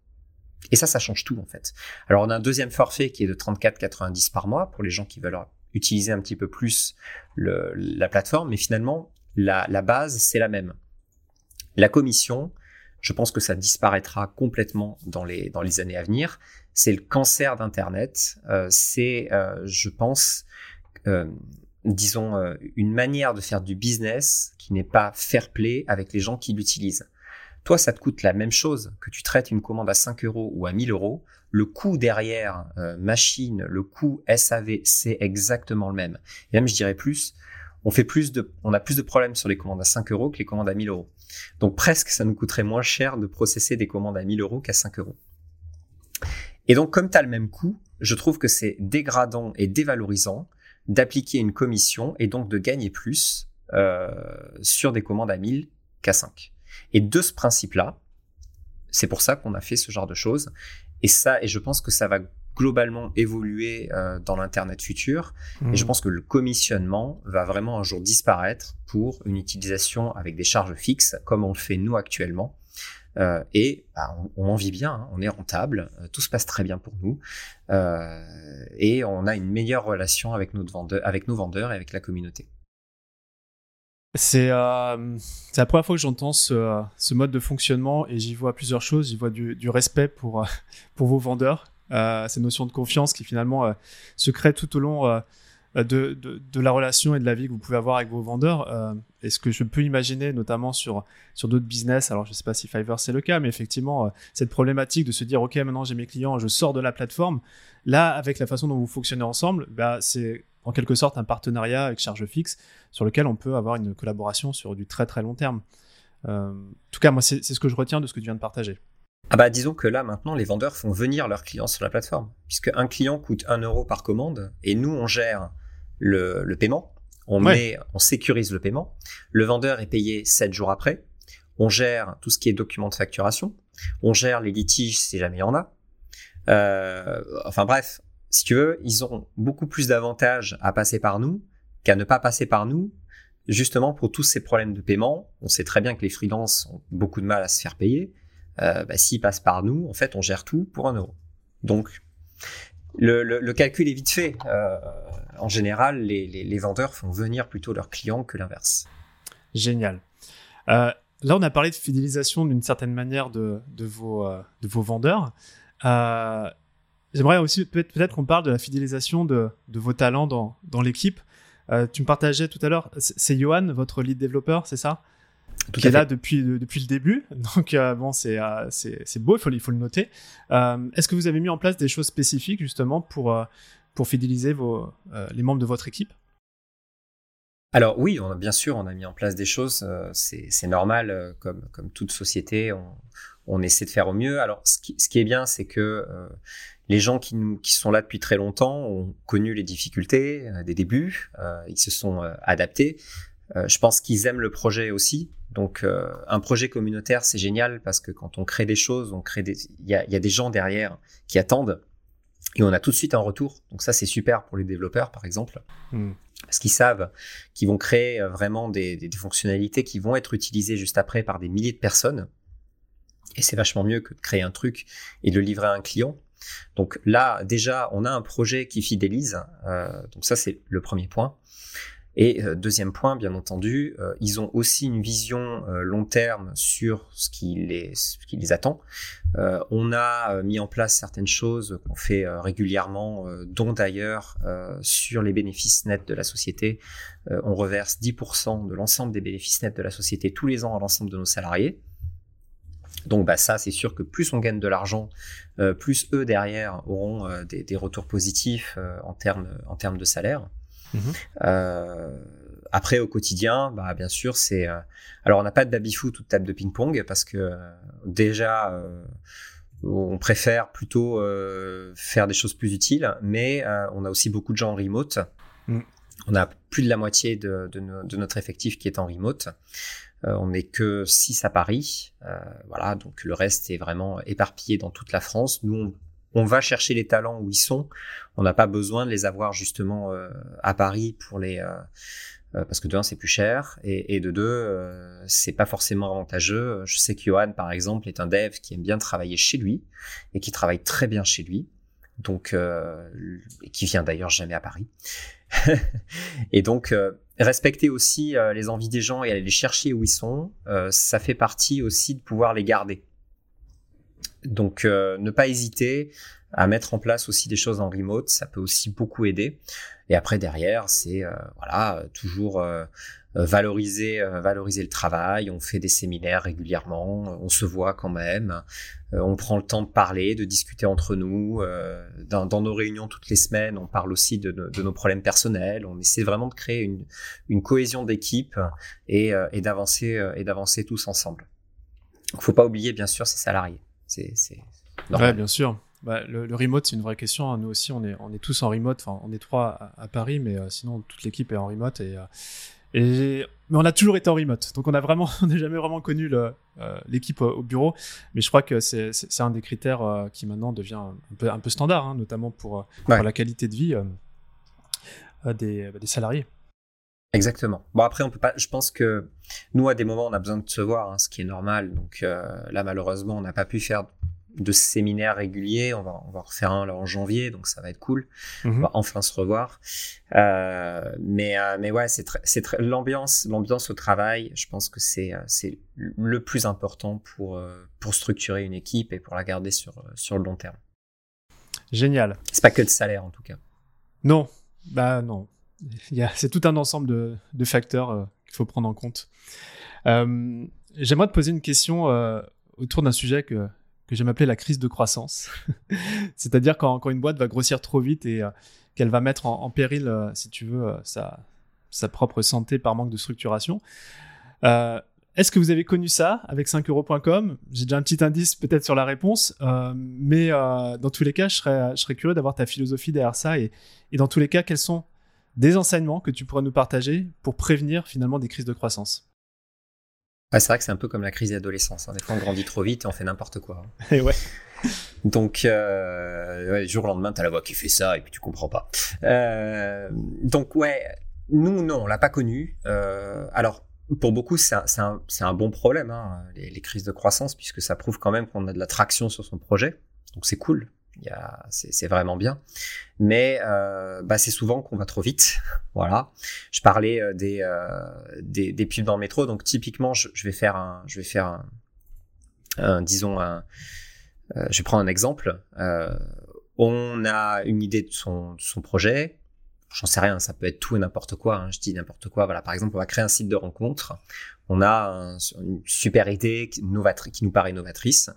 Et ça, ça change tout en fait. Alors on a un deuxième forfait qui est de 34,90 par mois pour les gens qui veulent utiliser un petit peu plus la plateforme, mais finalement la, la base c'est la même. La commission, je pense que ça disparaîtra complètement dans les, dans les années à venir. C'est le cancer d'Internet. Euh, c'est, euh, je pense, euh, disons, une manière de faire du business qui n'est pas fair play avec les gens qui l'utilisent. Toi, ça te coûte la même chose que tu traites une commande à 5 euros ou à 1000 euros. Le coût derrière machine, le coût SAV, c'est exactement le même. Et même, je dirais plus, on fait plus de, on a plus de problèmes sur les commandes à 5 euros que les commandes à 1000 euros. Donc presque, ça nous coûterait moins cher de processer des commandes à 1000 euros qu'à 5 euros. Et donc, comme tu as le même coût, je trouve que c'est dégradant et dévalorisant d'appliquer une commission et donc de gagner plus euh, sur des commandes à 1000 qu'à 5. Et de ce principe-là, c'est pour ça qu'on a fait ce genre de choses. Et ça, et je pense que ça va globalement évoluer euh, dans l'Internet futur. Et je mmh. pense que le commissionnement va vraiment un jour disparaître pour une utilisation avec des charges fixes, comme on le fait nous actuellement. Euh, et bah, on, en vit bien, hein. on est rentable, euh, tout se passe très bien pour nous, et on a une meilleure relation avec, notre vendeur, avec nos vendeurs et avec la communauté. C'est la première fois que j'entends ce, ce, mode de fonctionnement et j'y vois plusieurs choses. J'y vois du, du respect pour, *laughs* pour vos vendeurs euh, cette notion de confiance qui finalement euh, se crée tout au long euh, de, de, la relation et de la vie que vous pouvez avoir avec vos vendeurs. Euh, et ce que je peux imaginer, notamment sur, sur d'autres business, alors je ne sais pas si Fiverr c'est le cas, mais effectivement, cette problématique de se dire, OK, maintenant j'ai mes clients, je sors de la plateforme, là, avec la façon dont vous fonctionnez ensemble, bah, c'est en quelque sorte un partenariat avec charge fixe sur lequel on peut avoir une collaboration sur du très très long terme. en tout cas, moi, c'est ce que je retiens de ce que tu viens de partager. Ah bah disons que là maintenant les vendeurs font venir leurs clients sur la plateforme, puisque un client coûte 1 euro par commande et nous on gère le, le paiement, on met, on sécurise le paiement, le vendeur est payé 7 jours après, on gère tout ce qui est documents de facturation, on gère les litiges si jamais il y en a. Euh, enfin bref, si tu veux, ils ont beaucoup plus d'avantages à passer par nous qu'à ne pas passer par nous, justement pour tous ces problèmes de paiement. On sait très bien que les freelances ont beaucoup de mal à se faire payer. Euh, bah, s'il passe par nous, en fait, on gère tout pour un euro. Donc, le, calcul est vite fait. Euh, en général, les, vendeurs font venir plutôt leurs clients que l'inverse. Génial. Euh, là, on a parlé de fidélisation d'une certaine manière de, vos, de vos vendeurs. J'aimerais aussi peut-être qu'on parle de la fidélisation de, vos talents dans, dans l'équipe. tu me partageais tout à l'heure, c'est Johan, votre lead développeur, c'est ça? Qui est là depuis, depuis le début. *laughs* Donc, euh, bon, c'est euh, c'est beau, il faut, il faut le noter. Euh, Est-ce que vous avez mis en place des choses spécifiques justement pour, euh, pour fidéliser vos, les membres de votre équipe? Alors oui, on a, bien sûr, on a mis en place des choses. c'est normal, comme, comme toute société, on, on, essaie de faire au mieux. Alors ce qui, ce qui est bien, c'est que les gens qui, nous, qui sont là depuis très longtemps ont connu les difficultés euh, des débuts, euh, ils se sont euh, adaptés. Je pense qu'ils aiment le projet aussi. Donc, un projet communautaire, c'est génial parce que quand on crée des choses, on crée des, il y a, y a, des gens derrière qui attendent et on a tout de suite un retour. Donc ça, c'est super pour les développeurs, par exemple. Hmm. Parce qu'ils savent qu'ils vont créer vraiment des, des, des, fonctionnalités qui vont être utilisées juste après par des milliers de personnes. Et c'est vachement mieux que de créer un truc et de le livrer à un client. Donc là, déjà, on a un projet qui fidélise. Euh, donc ça, c'est le premier point. Et euh, deuxième point, bien entendu, euh, ils ont aussi une vision long terme sur ce qui les, ce qui les attend. on a mis en place certaines choses qu'on fait régulièrement, dont d'ailleurs sur les bénéfices nets de la société. on reverse 10% de l'ensemble des bénéfices nets de la société tous les ans à l'ensemble de nos salariés. Donc bah, ça, c'est sûr que plus on gagne de l'argent, euh, plus eux derrière auront euh, des, retours positifs euh, en termes en termes de salaire. Mhm. après au quotidien, bah, bien sûr, c'est alors on n'a pas de baby foot ou de table de ping pong parce que déjà on préfère plutôt faire des choses plus utiles, mais on a aussi beaucoup de gens en remote. Mm. On a plus de la moitié de, de notre effectif qui est en remote. Euh, on n'est que 6 à Paris. Euh, voilà, donc le reste est vraiment éparpillé dans toute la France. Nous, on, va chercher les talents où ils sont. On n'a pas besoin de les avoir justement euh, à Paris pour les parce que de un c'est plus cher et, de deux c'est pas forcément avantageux. Je sais que Johan par exemple est un dev qui aime bien travailler chez lui et qui travaille très bien chez lui donc euh, qui vient d'ailleurs jamais à Paris. *laughs* et donc euh, respecter aussi euh, les envies des gens et aller les chercher où ils sont, ça fait partie aussi de pouvoir les garder. Donc ne pas hésiter à mettre en place aussi des choses en remote, ça peut aussi beaucoup aider. Et après derrière, c'est voilà toujours euh, valoriser, euh, valoriser le travail. On fait des séminaires régulièrement, on se voit quand même, euh, on prend le temps de parler, de discuter entre nous. Dans, dans, nos réunions toutes les semaines, on parle aussi de, de, nos problèmes personnels. On essaie vraiment de créer une, une cohésion d'équipe et, et d'avancer et d'avancer tous ensemble. Il faut pas oublier bien sûr ses salariés. C'est ouais, bien sûr. Bah, le, le, remote, c'est une vraie question. Hein. Nous aussi, on est, on est tous en remote. Enfin, on est trois à, Paris, mais sinon, toute l'équipe est en remote. Et, et mais on a toujours été en remote, donc on a vraiment, *laughs* on n'a jamais vraiment connu euh, l'équipe au bureau. Mais je crois que c'est un des critères euh, qui maintenant devient un peu, un peu standard, hein, notamment pour, euh, pour, la qualité de vie des, des, salariés. Exactement. Bon après on peut pas. Je pense que nous à des moments on a besoin de se voir, hein, ce qui est normal. Donc là malheureusement on n'a pas pu faire de séminaires réguliers. On va, on va refaire un là en janvier, donc ça va être cool. On mhm. va enfin se revoir. Euh, mais, euh, mais ouais, c'est très, c'est l'ambiance, l'ambiance au travail. Je pense que c'est, euh, c'est le plus important pour, pour structurer une équipe et pour la garder sur, sur le long terme. Génial. C'est pas que de salaire en tout cas. Non, bah non. C'est tout un ensemble de, facteurs qu'il faut prendre en compte. j'aimerais te poser une question autour d'un sujet que j'aime appeler la crise de croissance. *laughs* C'est-à-dire quand, quand, une boîte va grossir trop vite et euh, qu'elle va mettre en, péril, euh, si tu veux, euh, sa, propre santé par manque de structuration. Est-ce que vous avez connu ça avec 5euros.com J'ai déjà un petit indice peut-être sur la réponse, mais dans tous les cas, je serais, curieux d'avoir ta philosophie derrière ça et, et dans tous les cas, quels sont des enseignements que tu pourrais nous partager pour prévenir finalement des crises de croissance c'est vrai que c'est un peu comme la crise d'adolescence. Hein. Des fois, on grandit trop vite et on fait n'importe quoi. *laughs* Et ouais. Donc, euh, ouais, jour au lendemain, t'as la voix qui fait ça et puis tu comprends pas. Euh, donc, ouais, nous, non, on l'a pas connu. Euh, alors, pour beaucoup, c'est un, un, bon problème, hein, les, les, crises de croissance, puisque ça prouve quand même qu'on a de la traction sur son projet. Donc, c'est cool c'est vraiment bien. Mais euh, bah, c'est souvent qu'on va trop vite. *laughs* voilà. Je parlais euh, des, euh, dans le métro. Donc typiquement, je, vais faire un, je vais faire disons un, euh, je prends un exemple. Euh, on a une idée de son, projet. J'en sais rien, ça peut être tout et n'importe quoi. Hein, je dis n'importe quoi. Voilà, par exemple, on va créer un site de rencontre. On a une super idée qui, qui nous paraît novatrice.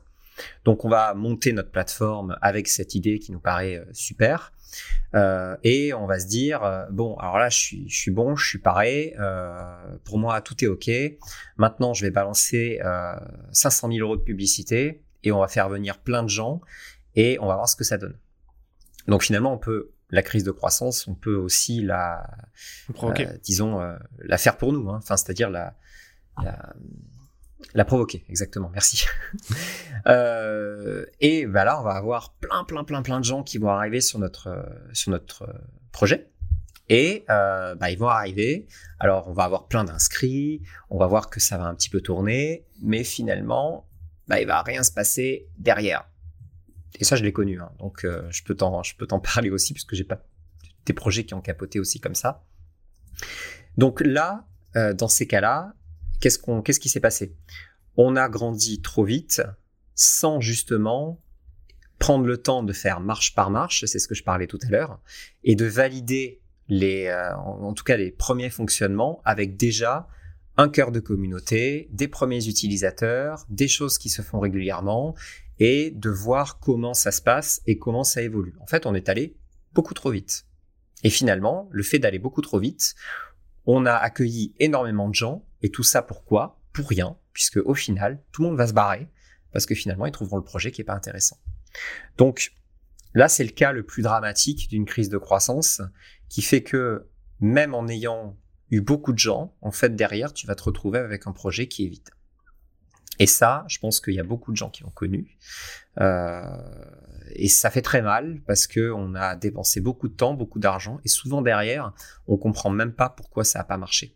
Donc on va monter notre plateforme avec cette idée qui nous paraît euh, super. et on va se dire bon, alors là, je suis, je suis bon, je suis paré. pour moi, tout est ok. Maintenant, je vais balancer 500 000 euros de publicité et on va faire venir plein de gens et on va voir ce que ça donne. Donc finalement, on peut la crise de croissance, on peut aussi la, disons, la faire pour nous. Hein. Enfin, c'est-à-dire la, la la provoquer, exactement, merci. *laughs* euh, et bah là, on va avoir plein, plein, plein, plein de gens qui vont arriver sur notre, sur notre projet. Et euh, bah, ils vont arriver. Alors, on va avoir plein d'inscrits, on va voir que ça va un petit peu tourner, mais finalement, bah, il va rien se passer derrière. Et ça, je l'ai connu. Hein. Donc, euh, je peux t'en, je peux t'en parler aussi, puisque j'ai pas des projets qui ont capoté aussi comme ça. Donc là, euh, dans ces cas-là, qu'est-ce, qu'on, qu'est-ce qui s'est passé? On a grandi trop vite sans justement prendre le temps de faire marche par marche, c'est ce que je parlais tout à l'heure, et de valider les, euh, en tout cas les premiers fonctionnements avec déjà un cœur de communauté, des premiers utilisateurs, des choses qui se font régulièrement, et de voir comment ça se passe et comment ça évolue. En fait, on est allé beaucoup trop vite. Et finalement, le fait d'aller beaucoup trop vite, on a accueilli énormément de gens, et tout ça pourquoi? Pour rien, puisque au final, tout le monde va se barrer, parce que finalement, ils trouveront le projet qui est pas intéressant. Donc, là, c'est le cas le plus dramatique d'une crise de croissance, qui fait que même en ayant eu beaucoup de gens, en fait, derrière, tu vas te retrouver avec un projet qui est vide. Et ça, je pense qu'il y a beaucoup de gens qui l'ont connu. Euh, et ça fait très mal parce que on a dépensé beaucoup de temps, beaucoup d'argent, et souvent derrière, on comprend même pas pourquoi ça a pas marché.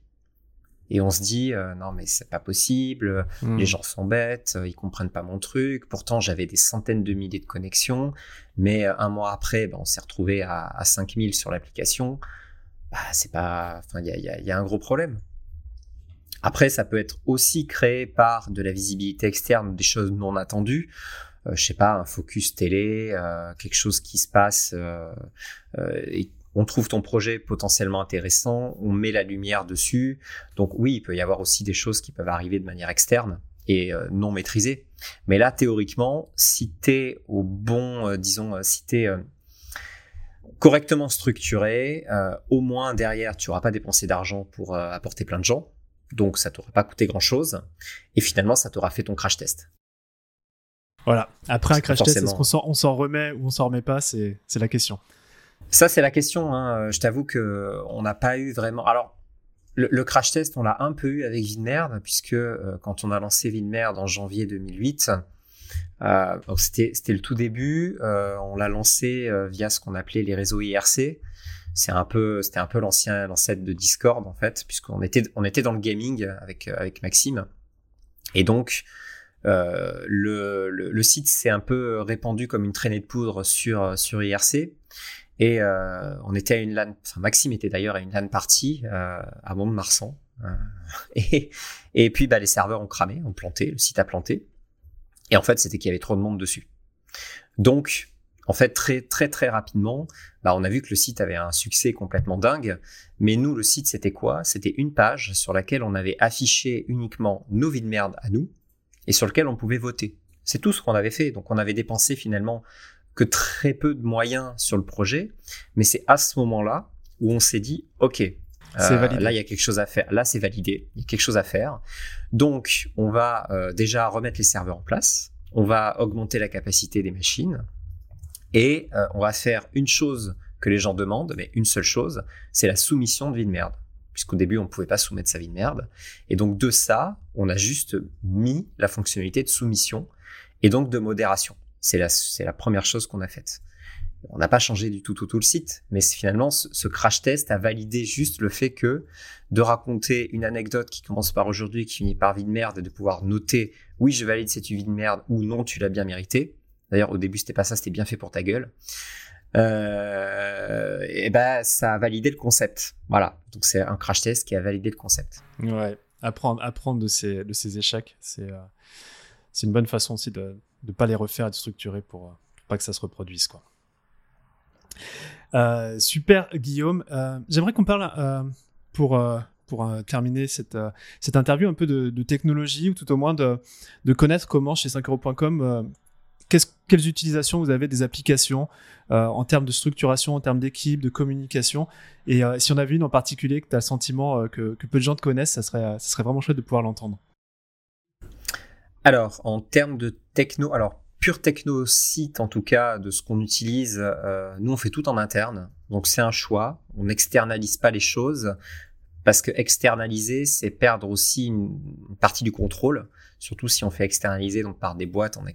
Et on se dit euh, non mais c'est pas possible, hmm. les gens sont bêtes, ils comprennent pas mon truc. Pourtant j'avais des centaines de milliers de connexions, mais euh, un mois après, ben, on s'est retrouvé à, à 5000 sur l'application. Bah, c'est pas, enfin il y a un gros problème. Après, ça peut être aussi créé par de la visibilité externe, des choses non attendues. Euh, je sais pas, un focus télé, euh, quelque chose qui se passe euh, euh, on trouve ton projet potentiellement intéressant, on met la lumière dessus. Donc oui, il peut y avoir aussi des choses qui peuvent arriver de manière externe et non maîtrisée. Mais là, théoriquement, si tu au bon, disons, si tu es correctement structuré, au moins derrière, tu n'auras pas dépensé d'argent pour apporter plein de gens. Donc ça t'aura pas coûté grand chose. Et finalement, ça t'aura fait ton crash test. Voilà. Après un crash test, est-ce qu'on s'en remet ou on s'en remet pas? C'est la question. Ça, c'est la question. Hein. Je t'avoue que on n'a pas eu vraiment. Alors, le, crash test, on l'a un peu eu avec Vinmerd, puisque euh, quand on a lancé Vinmerd en janvier 2008, euh, c'était le tout début. Euh, on l'a lancé euh, via ce qu'on appelait les réseaux IRC c'est un peu, c'était un peu l'ancien, l'ancêtre de Discord en fait, puisqu'on était, on était dans le gaming avec avec Maxime, et donc euh, le, le, site s'est un peu répandu comme une traînée de poudre sur sur IRC. Et euh, on était à une LAN, enfin Maxime était d'ailleurs à une LAN partie euh, à Mont-de-Marsan. *laughs* et, et puis bah, les serveurs ont cramé, ont planté, le site a planté. Et en fait, c'était qu'il y avait trop de monde dessus. Donc, en fait, très très très rapidement, bah, on a vu que le site avait un succès complètement dingue. Mais nous, le site, c'était quoi? C'était une page sur laquelle on avait affiché uniquement nos vies de merde à nous et sur lequel on pouvait voter. C'est tout ce qu'on avait fait. Donc, on avait dépensé finalement que très peu de moyens sur le projet. Mais c'est à ce moment-là où on s'est dit, OK, euh, là, il y a quelque chose à faire. Là, c'est validé. Il y a quelque chose à faire. Donc, on va euh, déjà remettre les serveurs en place. On va augmenter la capacité des machines. Et euh, on va faire une chose que les gens demandent, mais une seule chose, c'est la soumission de vie de merde. Puisqu'au début, on ne pouvait pas soumettre sa vie de merde. Et donc de ça, on a juste mis la fonctionnalité de soumission et donc de modération. C'est la, la première chose qu'on a faite. On n'a pas changé du tout, tout, tout le site, mais finalement, ce, crash test a validé juste le fait que de raconter une anecdote qui commence par aujourd'hui, qui finit par vie de merde, et de pouvoir noter oui, je valide cette vie de merde ou non, tu l'as bien mérité, D'ailleurs, au début, c'était pas ça, c'était bien fait pour ta gueule. Euh, et ben, ça a validé le concept. Voilà. Donc, c'est un crash test qui a validé le concept. Ouais. Apprendre, apprendre de ces, de ces échecs, c'est, euh, une bonne façon aussi de ne pas les refaire et de structurer pour, pour pas que ça se reproduise, quoi. Euh, super, Guillaume. J'aimerais qu'on parle pour pour terminer cette, cette interview un peu de, de, technologie ou tout au moins de, de connaître comment chez 5euros.com quelles utilisations vous avez des applications en termes de structuration, en termes d'équipe, de communication? Et si on avait une en particulier que tu as le sentiment que, peu de gens te connaissent, ça serait, ça serait vraiment chouette de pouvoir l'entendre. Alors, en termes de techno, alors pure techno site en tout cas de ce qu'on utilise, euh, nous on fait tout en interne. Donc c'est un choix. On n'externalise pas les choses parce que externaliser c'est perdre aussi une, partie du contrôle, surtout si on fait externaliser donc par des boîtes en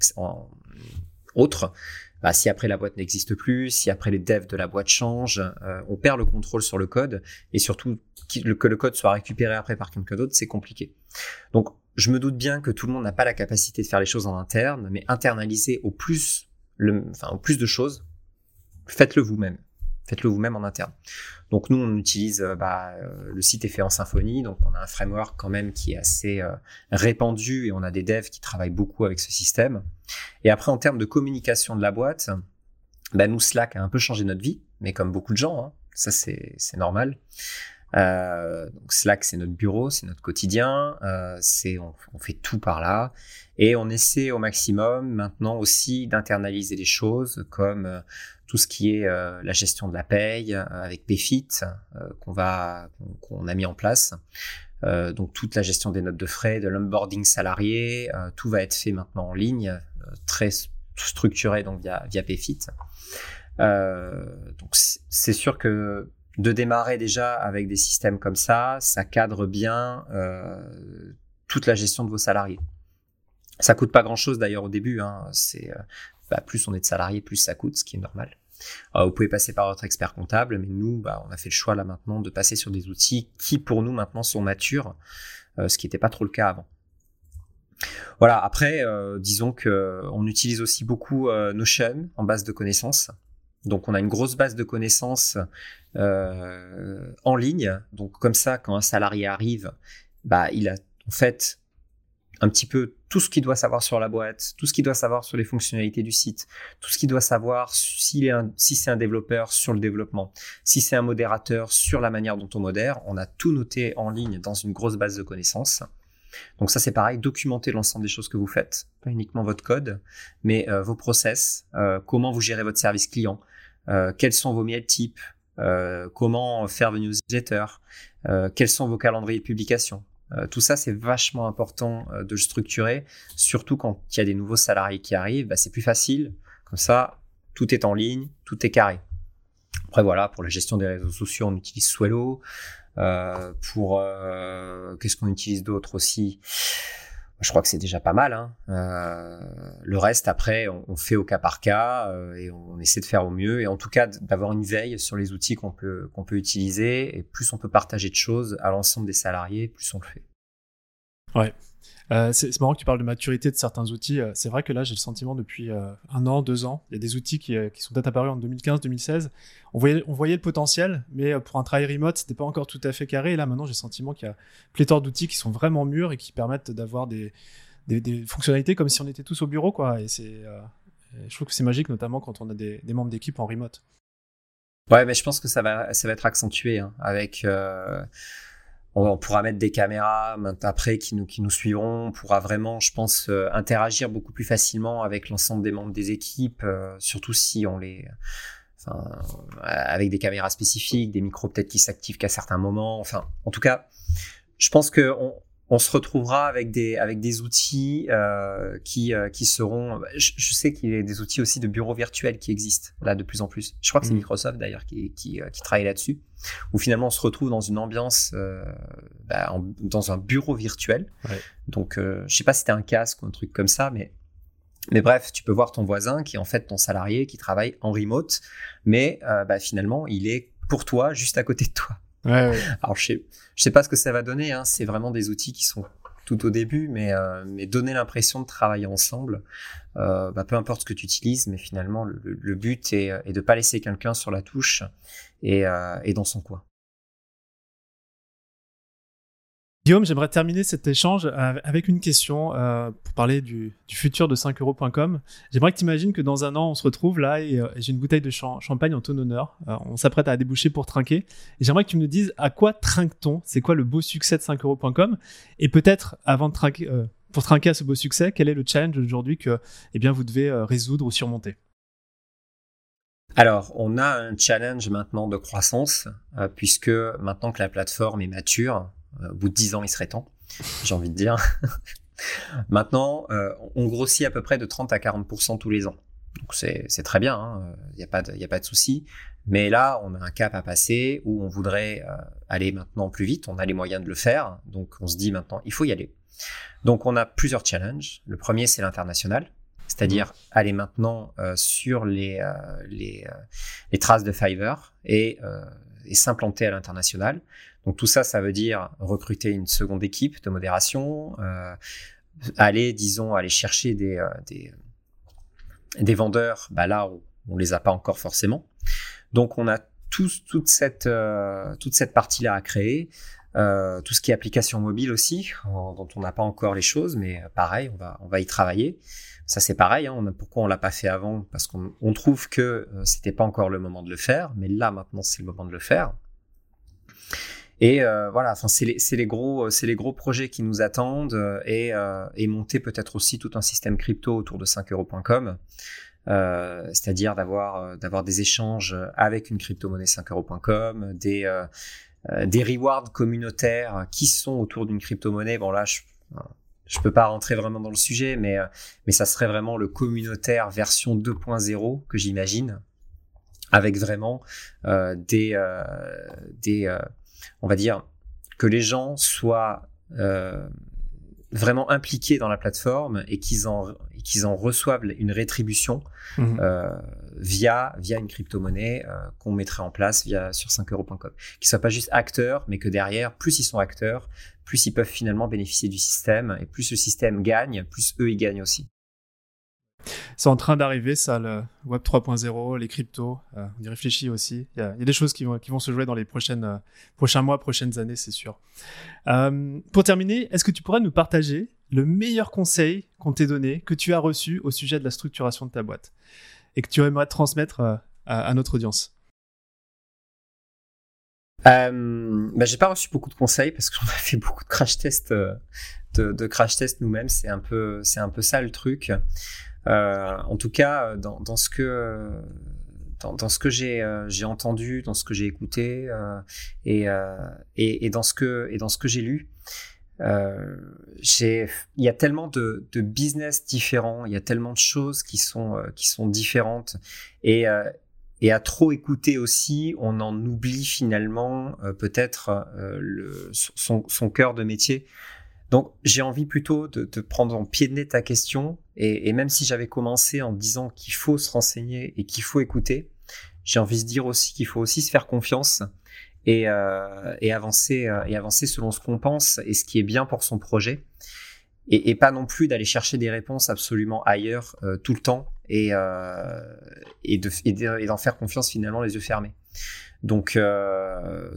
autres. Bah, si après la boîte n'existe plus, si après les devs de la boîte changent, euh, on perd le contrôle sur le code et surtout que le code soit récupéré après par quelqu'un d'autre, c'est compliqué. Donc je me doute bien que tout le monde n'a pas la capacité de faire les choses en interne, mais internaliser au plus, enfin, au plus de choses, faites-le vous-même. Faites-le vous-même en interne. Donc nous, on utilise, euh, bah, euh, le site est fait en Symfony, donc on a un framework quand même qui est assez euh, répandu et on a des devs qui travaillent beaucoup avec ce système. Et après, en termes de communication de la boîte, bah, nous, Slack a un peu changé notre vie, mais comme beaucoup de gens, hein, ça c'est normal. Euh, donc Slack, c'est notre bureau, c'est notre quotidien, euh, c'est on, fait tout par là, et on essaie au maximum maintenant aussi d'internaliser les choses comme euh, tout ce qui est euh, la gestion de la paye avec Payfit qu'on va qu'on a mis en place. donc toute la gestion des notes de frais, de l'onboarding salarié, tout va être fait maintenant en ligne, très structuré donc via via Payfit. donc c'est sûr que de démarrer déjà avec des systèmes comme ça, ça cadre bien euh, toute la gestion de vos salariés. Ça coûte pas grand chose d'ailleurs au début. Hein. c'est euh, bah, plus on est de salariés, plus ça coûte, ce qui est normal. vous pouvez passer par votre expert comptable, mais nous, bah, on a fait le choix là maintenant de passer sur des outils qui pour nous maintenant sont matures, euh, ce qui n'était pas trop le cas avant. Voilà. Après, disons que on utilise aussi beaucoup Notion en base de connaissances. Donc on a une grosse base de connaissances euh, en ligne. Donc comme ça, quand un salarié arrive, bah il a en fait un petit peu tout ce qu'il doit savoir sur la boîte, tout ce qu'il doit savoir sur les fonctionnalités du site, tout ce qu'il doit savoir si c'est un développeur sur le développement, si c'est un modérateur sur la manière dont on modère. On a tout noté en ligne dans une grosse base de connaissances. Donc ça c'est pareil, documenter l'ensemble des choses que vous faites, pas uniquement votre code, mais euh, vos process, euh, comment vous gérez votre service client, quels sont vos mails types, euh, comment faire vos newsletters, euh, quels sont vos calendriers de publication? tout ça, c'est vachement important de le structurer, surtout quand il y a des nouveaux salariés qui arrivent, bah, c'est plus facile. Comme ça, tout est en ligne, tout est carré. Après voilà, pour la gestion des réseaux sociaux, on utilise Swello. pour qu'est-ce qu'on utilise d'autre aussi? Je crois que c'est déjà pas mal. Hein. Euh, le reste, après, on, fait au cas par cas euh, et on essaie de faire au mieux. Et en tout cas, d'avoir une veille sur les outils qu'on peut, qu'on peut utiliser. Et plus on peut partager de choses à l'ensemble des salariés, plus on le fait. Ouais. Euh, c'est marrant que tu parles de maturité de certains outils. Euh, c'est vrai que là, j'ai le sentiment depuis euh, un an, deux ans, il y a des outils qui, sont peut-être apparus en 2015-2016. On voyait, on voyait le potentiel, mais pour un travail remote, c'était pas encore tout à fait carré. Et là, maintenant, j'ai le sentiment qu'il y a pléthore d'outils qui sont vraiment mûrs et qui permettent d'avoir des, fonctionnalités comme si on était tous au bureau, quoi. Et c'est, je trouve que c'est magique, notamment quand on a des, des membres d'équipe en remote. Ouais, mais je pense que ça va, ça va être accentué hein, avec on, pourra mettre des caméras après qui nous, qui nous suivront. On pourra vraiment, je pense, euh, interagir beaucoup plus facilement avec l'ensemble des membres des équipes, euh, surtout si on les, enfin, avec des caméras spécifiques, des micros peut-être qui s'activent qu'à certains moments. Enfin, en tout cas, je pense que on, se retrouvera avec des avec des outils euh, qui euh, qui seront. Je, sais qu'il y a des outils aussi de bureaux virtuels qui existent là de plus en plus. Je crois que c'est mm. Microsoft d'ailleurs qui qui, euh, qui travaille là-dessus, où finalement on se retrouve dans une ambiance euh, bah, dans un bureau virtuel. Ouais. Donc euh, je sais pas si c'était un casque ou un truc comme ça, mais mais bref, tu peux voir ton voisin qui est en fait ton salarié qui travaille en remote, mais bah, finalement il est pour toi juste à côté de toi. Alors je sais, je sais pas ce que ça va donner. Hein. C'est vraiment des outils qui sont tout au début, mais, euh, mais donner l'impression de travailler ensemble, euh, bah, peu importe ce que tu utilises, mais finalement le, le but est, est de pas laisser quelqu'un sur la touche et, euh, et dans son coin. Guillaume, j'aimerais terminer cet échange avec une question euh, pour parler du, futur de 5euros.com. J'aimerais que tu imagines que dans un an, on se retrouve là et, euh, j'ai une bouteille de champagne en ton honneur. Euh, on s'apprête à déboucher pour trinquer. J'aimerais que tu me dises à quoi trinque-t-on? C'est quoi le beau succès de 5euros.com Et peut-être, avant de pour trinquer à ce beau succès, quel est le challenge aujourd'hui que eh bien, vous devez résoudre ou surmonter? Alors, on a un challenge maintenant de croissance, puisque maintenant que la plateforme est mature, au bout de 10 ans, il serait temps, j'ai envie de dire. *laughs* maintenant, on grossit à peu près de 30 à 40% tous les ans. Donc c'est très bien, il hein, n'y a pas de, y a pas de souci. Mais là, on a un cap à passer où on voudrait euh, aller maintenant plus vite. On a les moyens de le faire. Donc on se dit maintenant, il faut y aller. Donc on a plusieurs challenges. Le premier, c'est l'international. C'est-à-dire mmh. aller maintenant euh, sur les, euh, les, les, traces de Fiverr et, et s'implanter à l'international. Donc tout ça, ça veut dire recruter une seconde équipe de modération, aller, disons, aller chercher des, des des vendeurs, bah là, on, ne les a pas encore forcément. Donc, on a toute cette, euh, cette partie-là à créer. Euh, tout ce qui est application mobile aussi, dont on n'a pas encore les choses, mais euh, pareil, on va, on va y travailler. Ça c'est pareil. Hein, on a, pourquoi on l'a pas fait avant? Parce qu'on trouve que c'était pas encore le moment de le faire, mais là maintenant c'est le moment de le faire. Et voilà, enfin c'est les, gros, c'est les gros projets qui nous attendent et, et monter peut-être aussi tout un système crypto autour de 5euros.com. Euh, c'est-à-dire d'avoir euh, d'avoir des échanges avec une crypto-monnaie 5euros.com, des euh, des rewards communautaires qui sont autour d'une crypto-monnaie. Bon là, je je peux pas rentrer vraiment dans le sujet, mais mais ça serait vraiment le communautaire version 2.0 que j'imagine, avec vraiment des des on va dire que les gens soient vraiment impliqués dans la plateforme et qu'ils en, qu'ils en reçoivent une rétribution mhm. euh, via, via une crypto-monnaie euh, qu'on mettrait en place via, sur 5euros.com. Qu'ils ne soient pas juste acteurs, mais que derrière, plus ils sont acteurs, plus ils peuvent finalement bénéficier du système et plus le système gagne, plus eux ils gagnent aussi. C'est en train d'arriver, ça, le Web 3.0, les cryptos. Euh, on y réfléchit aussi. Il y, a, des choses qui vont, se jouer dans les prochaines, euh, prochains mois, prochaines années, c'est sûr. Euh, pour terminer, est-ce que tu pourrais nous partager le meilleur conseil qu'on t'ait donné, que tu as reçu au sujet de la structuration de ta boîte et que tu aimerais transmettre à, notre audience? Euh, bah, j'ai pas reçu beaucoup de conseils parce qu'on *laughs* a fait beaucoup de crash tests, de crash tests nous-mêmes. C'est un peu, c'est un peu ça le truc. Euh, en tout cas, euh, dans, dans ce que dans, ce que j'ai euh, entendu, dans ce que j'ai écouté et, et, et dans ce que et dans ce que j'ai lu, euh, il y a tellement de, de, business différents, il y a tellement de choses qui sont qui sont différentes et et à trop écouter aussi, on en oublie finalement peut-être son, son cœur de métier. Donc j'ai envie plutôt de, prendre en pied de nez ta question et, même si j'avais commencé en disant qu'il faut se renseigner et qu'il faut écouter, j'ai envie de dire aussi qu'il faut aussi se faire confiance et, euh, avancer euh, et avancer selon ce qu'on pense et ce qui est bien pour son projet et, pas non plus d'aller chercher des réponses absolument ailleurs euh, tout le temps et et de et d'en faire confiance finalement les yeux fermés. Donc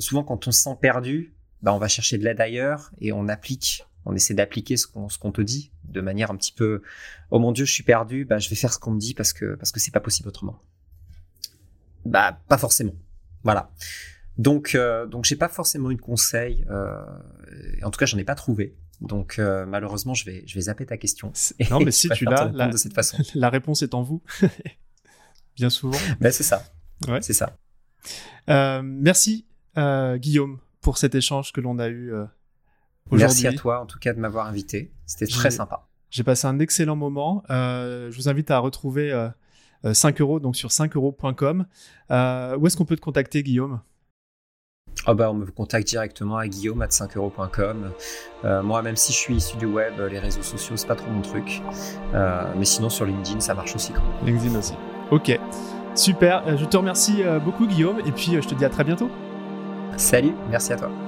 souvent quand on se sent perdu, bah on va chercher de l'aide ailleurs et on applique on essaie d'appliquer ce qu'on te dit de manière un petit peu oh mon dieu je suis perdu. Bah je vais faire ce qu'on me dit parce que parce que c'est pas possible autrement bah pas forcément. Voilà. Donc euh, donc j'ai pas forcément eu de conseil euh, en tout cas j'en ai pas trouvé. Donc euh, malheureusement je vais je vais zapper ta question. Non mais *laughs* si tu l'as la, de cette façon. *laughs* la réponse est en vous. *laughs* Bien souvent. Ben c'est ça. Ouais. c'est ça. Euh, merci Guillaume pour cet échange que l'on a eu Merci à toi en tout cas de m'avoir invité. C'était très sympa. J'ai passé un excellent moment. Euh, je vous invite à retrouver euh, 5 euh, euros donc sur 5euros.com. Euh, où est-ce qu'on peut te contacter, Guillaume? Oh bah, on me contacte directement à guillaume 5euros.com. Euh, moi, même si je suis issu du web, les réseaux sociaux, c'est pas trop mon truc. Euh, mais sinon, sur LinkedIn, ça marche aussi. Quand même. LinkedIn aussi. Ok. Super. Je te remercie beaucoup, Guillaume. Et puis, je te dis à très bientôt. Salut. Merci à toi.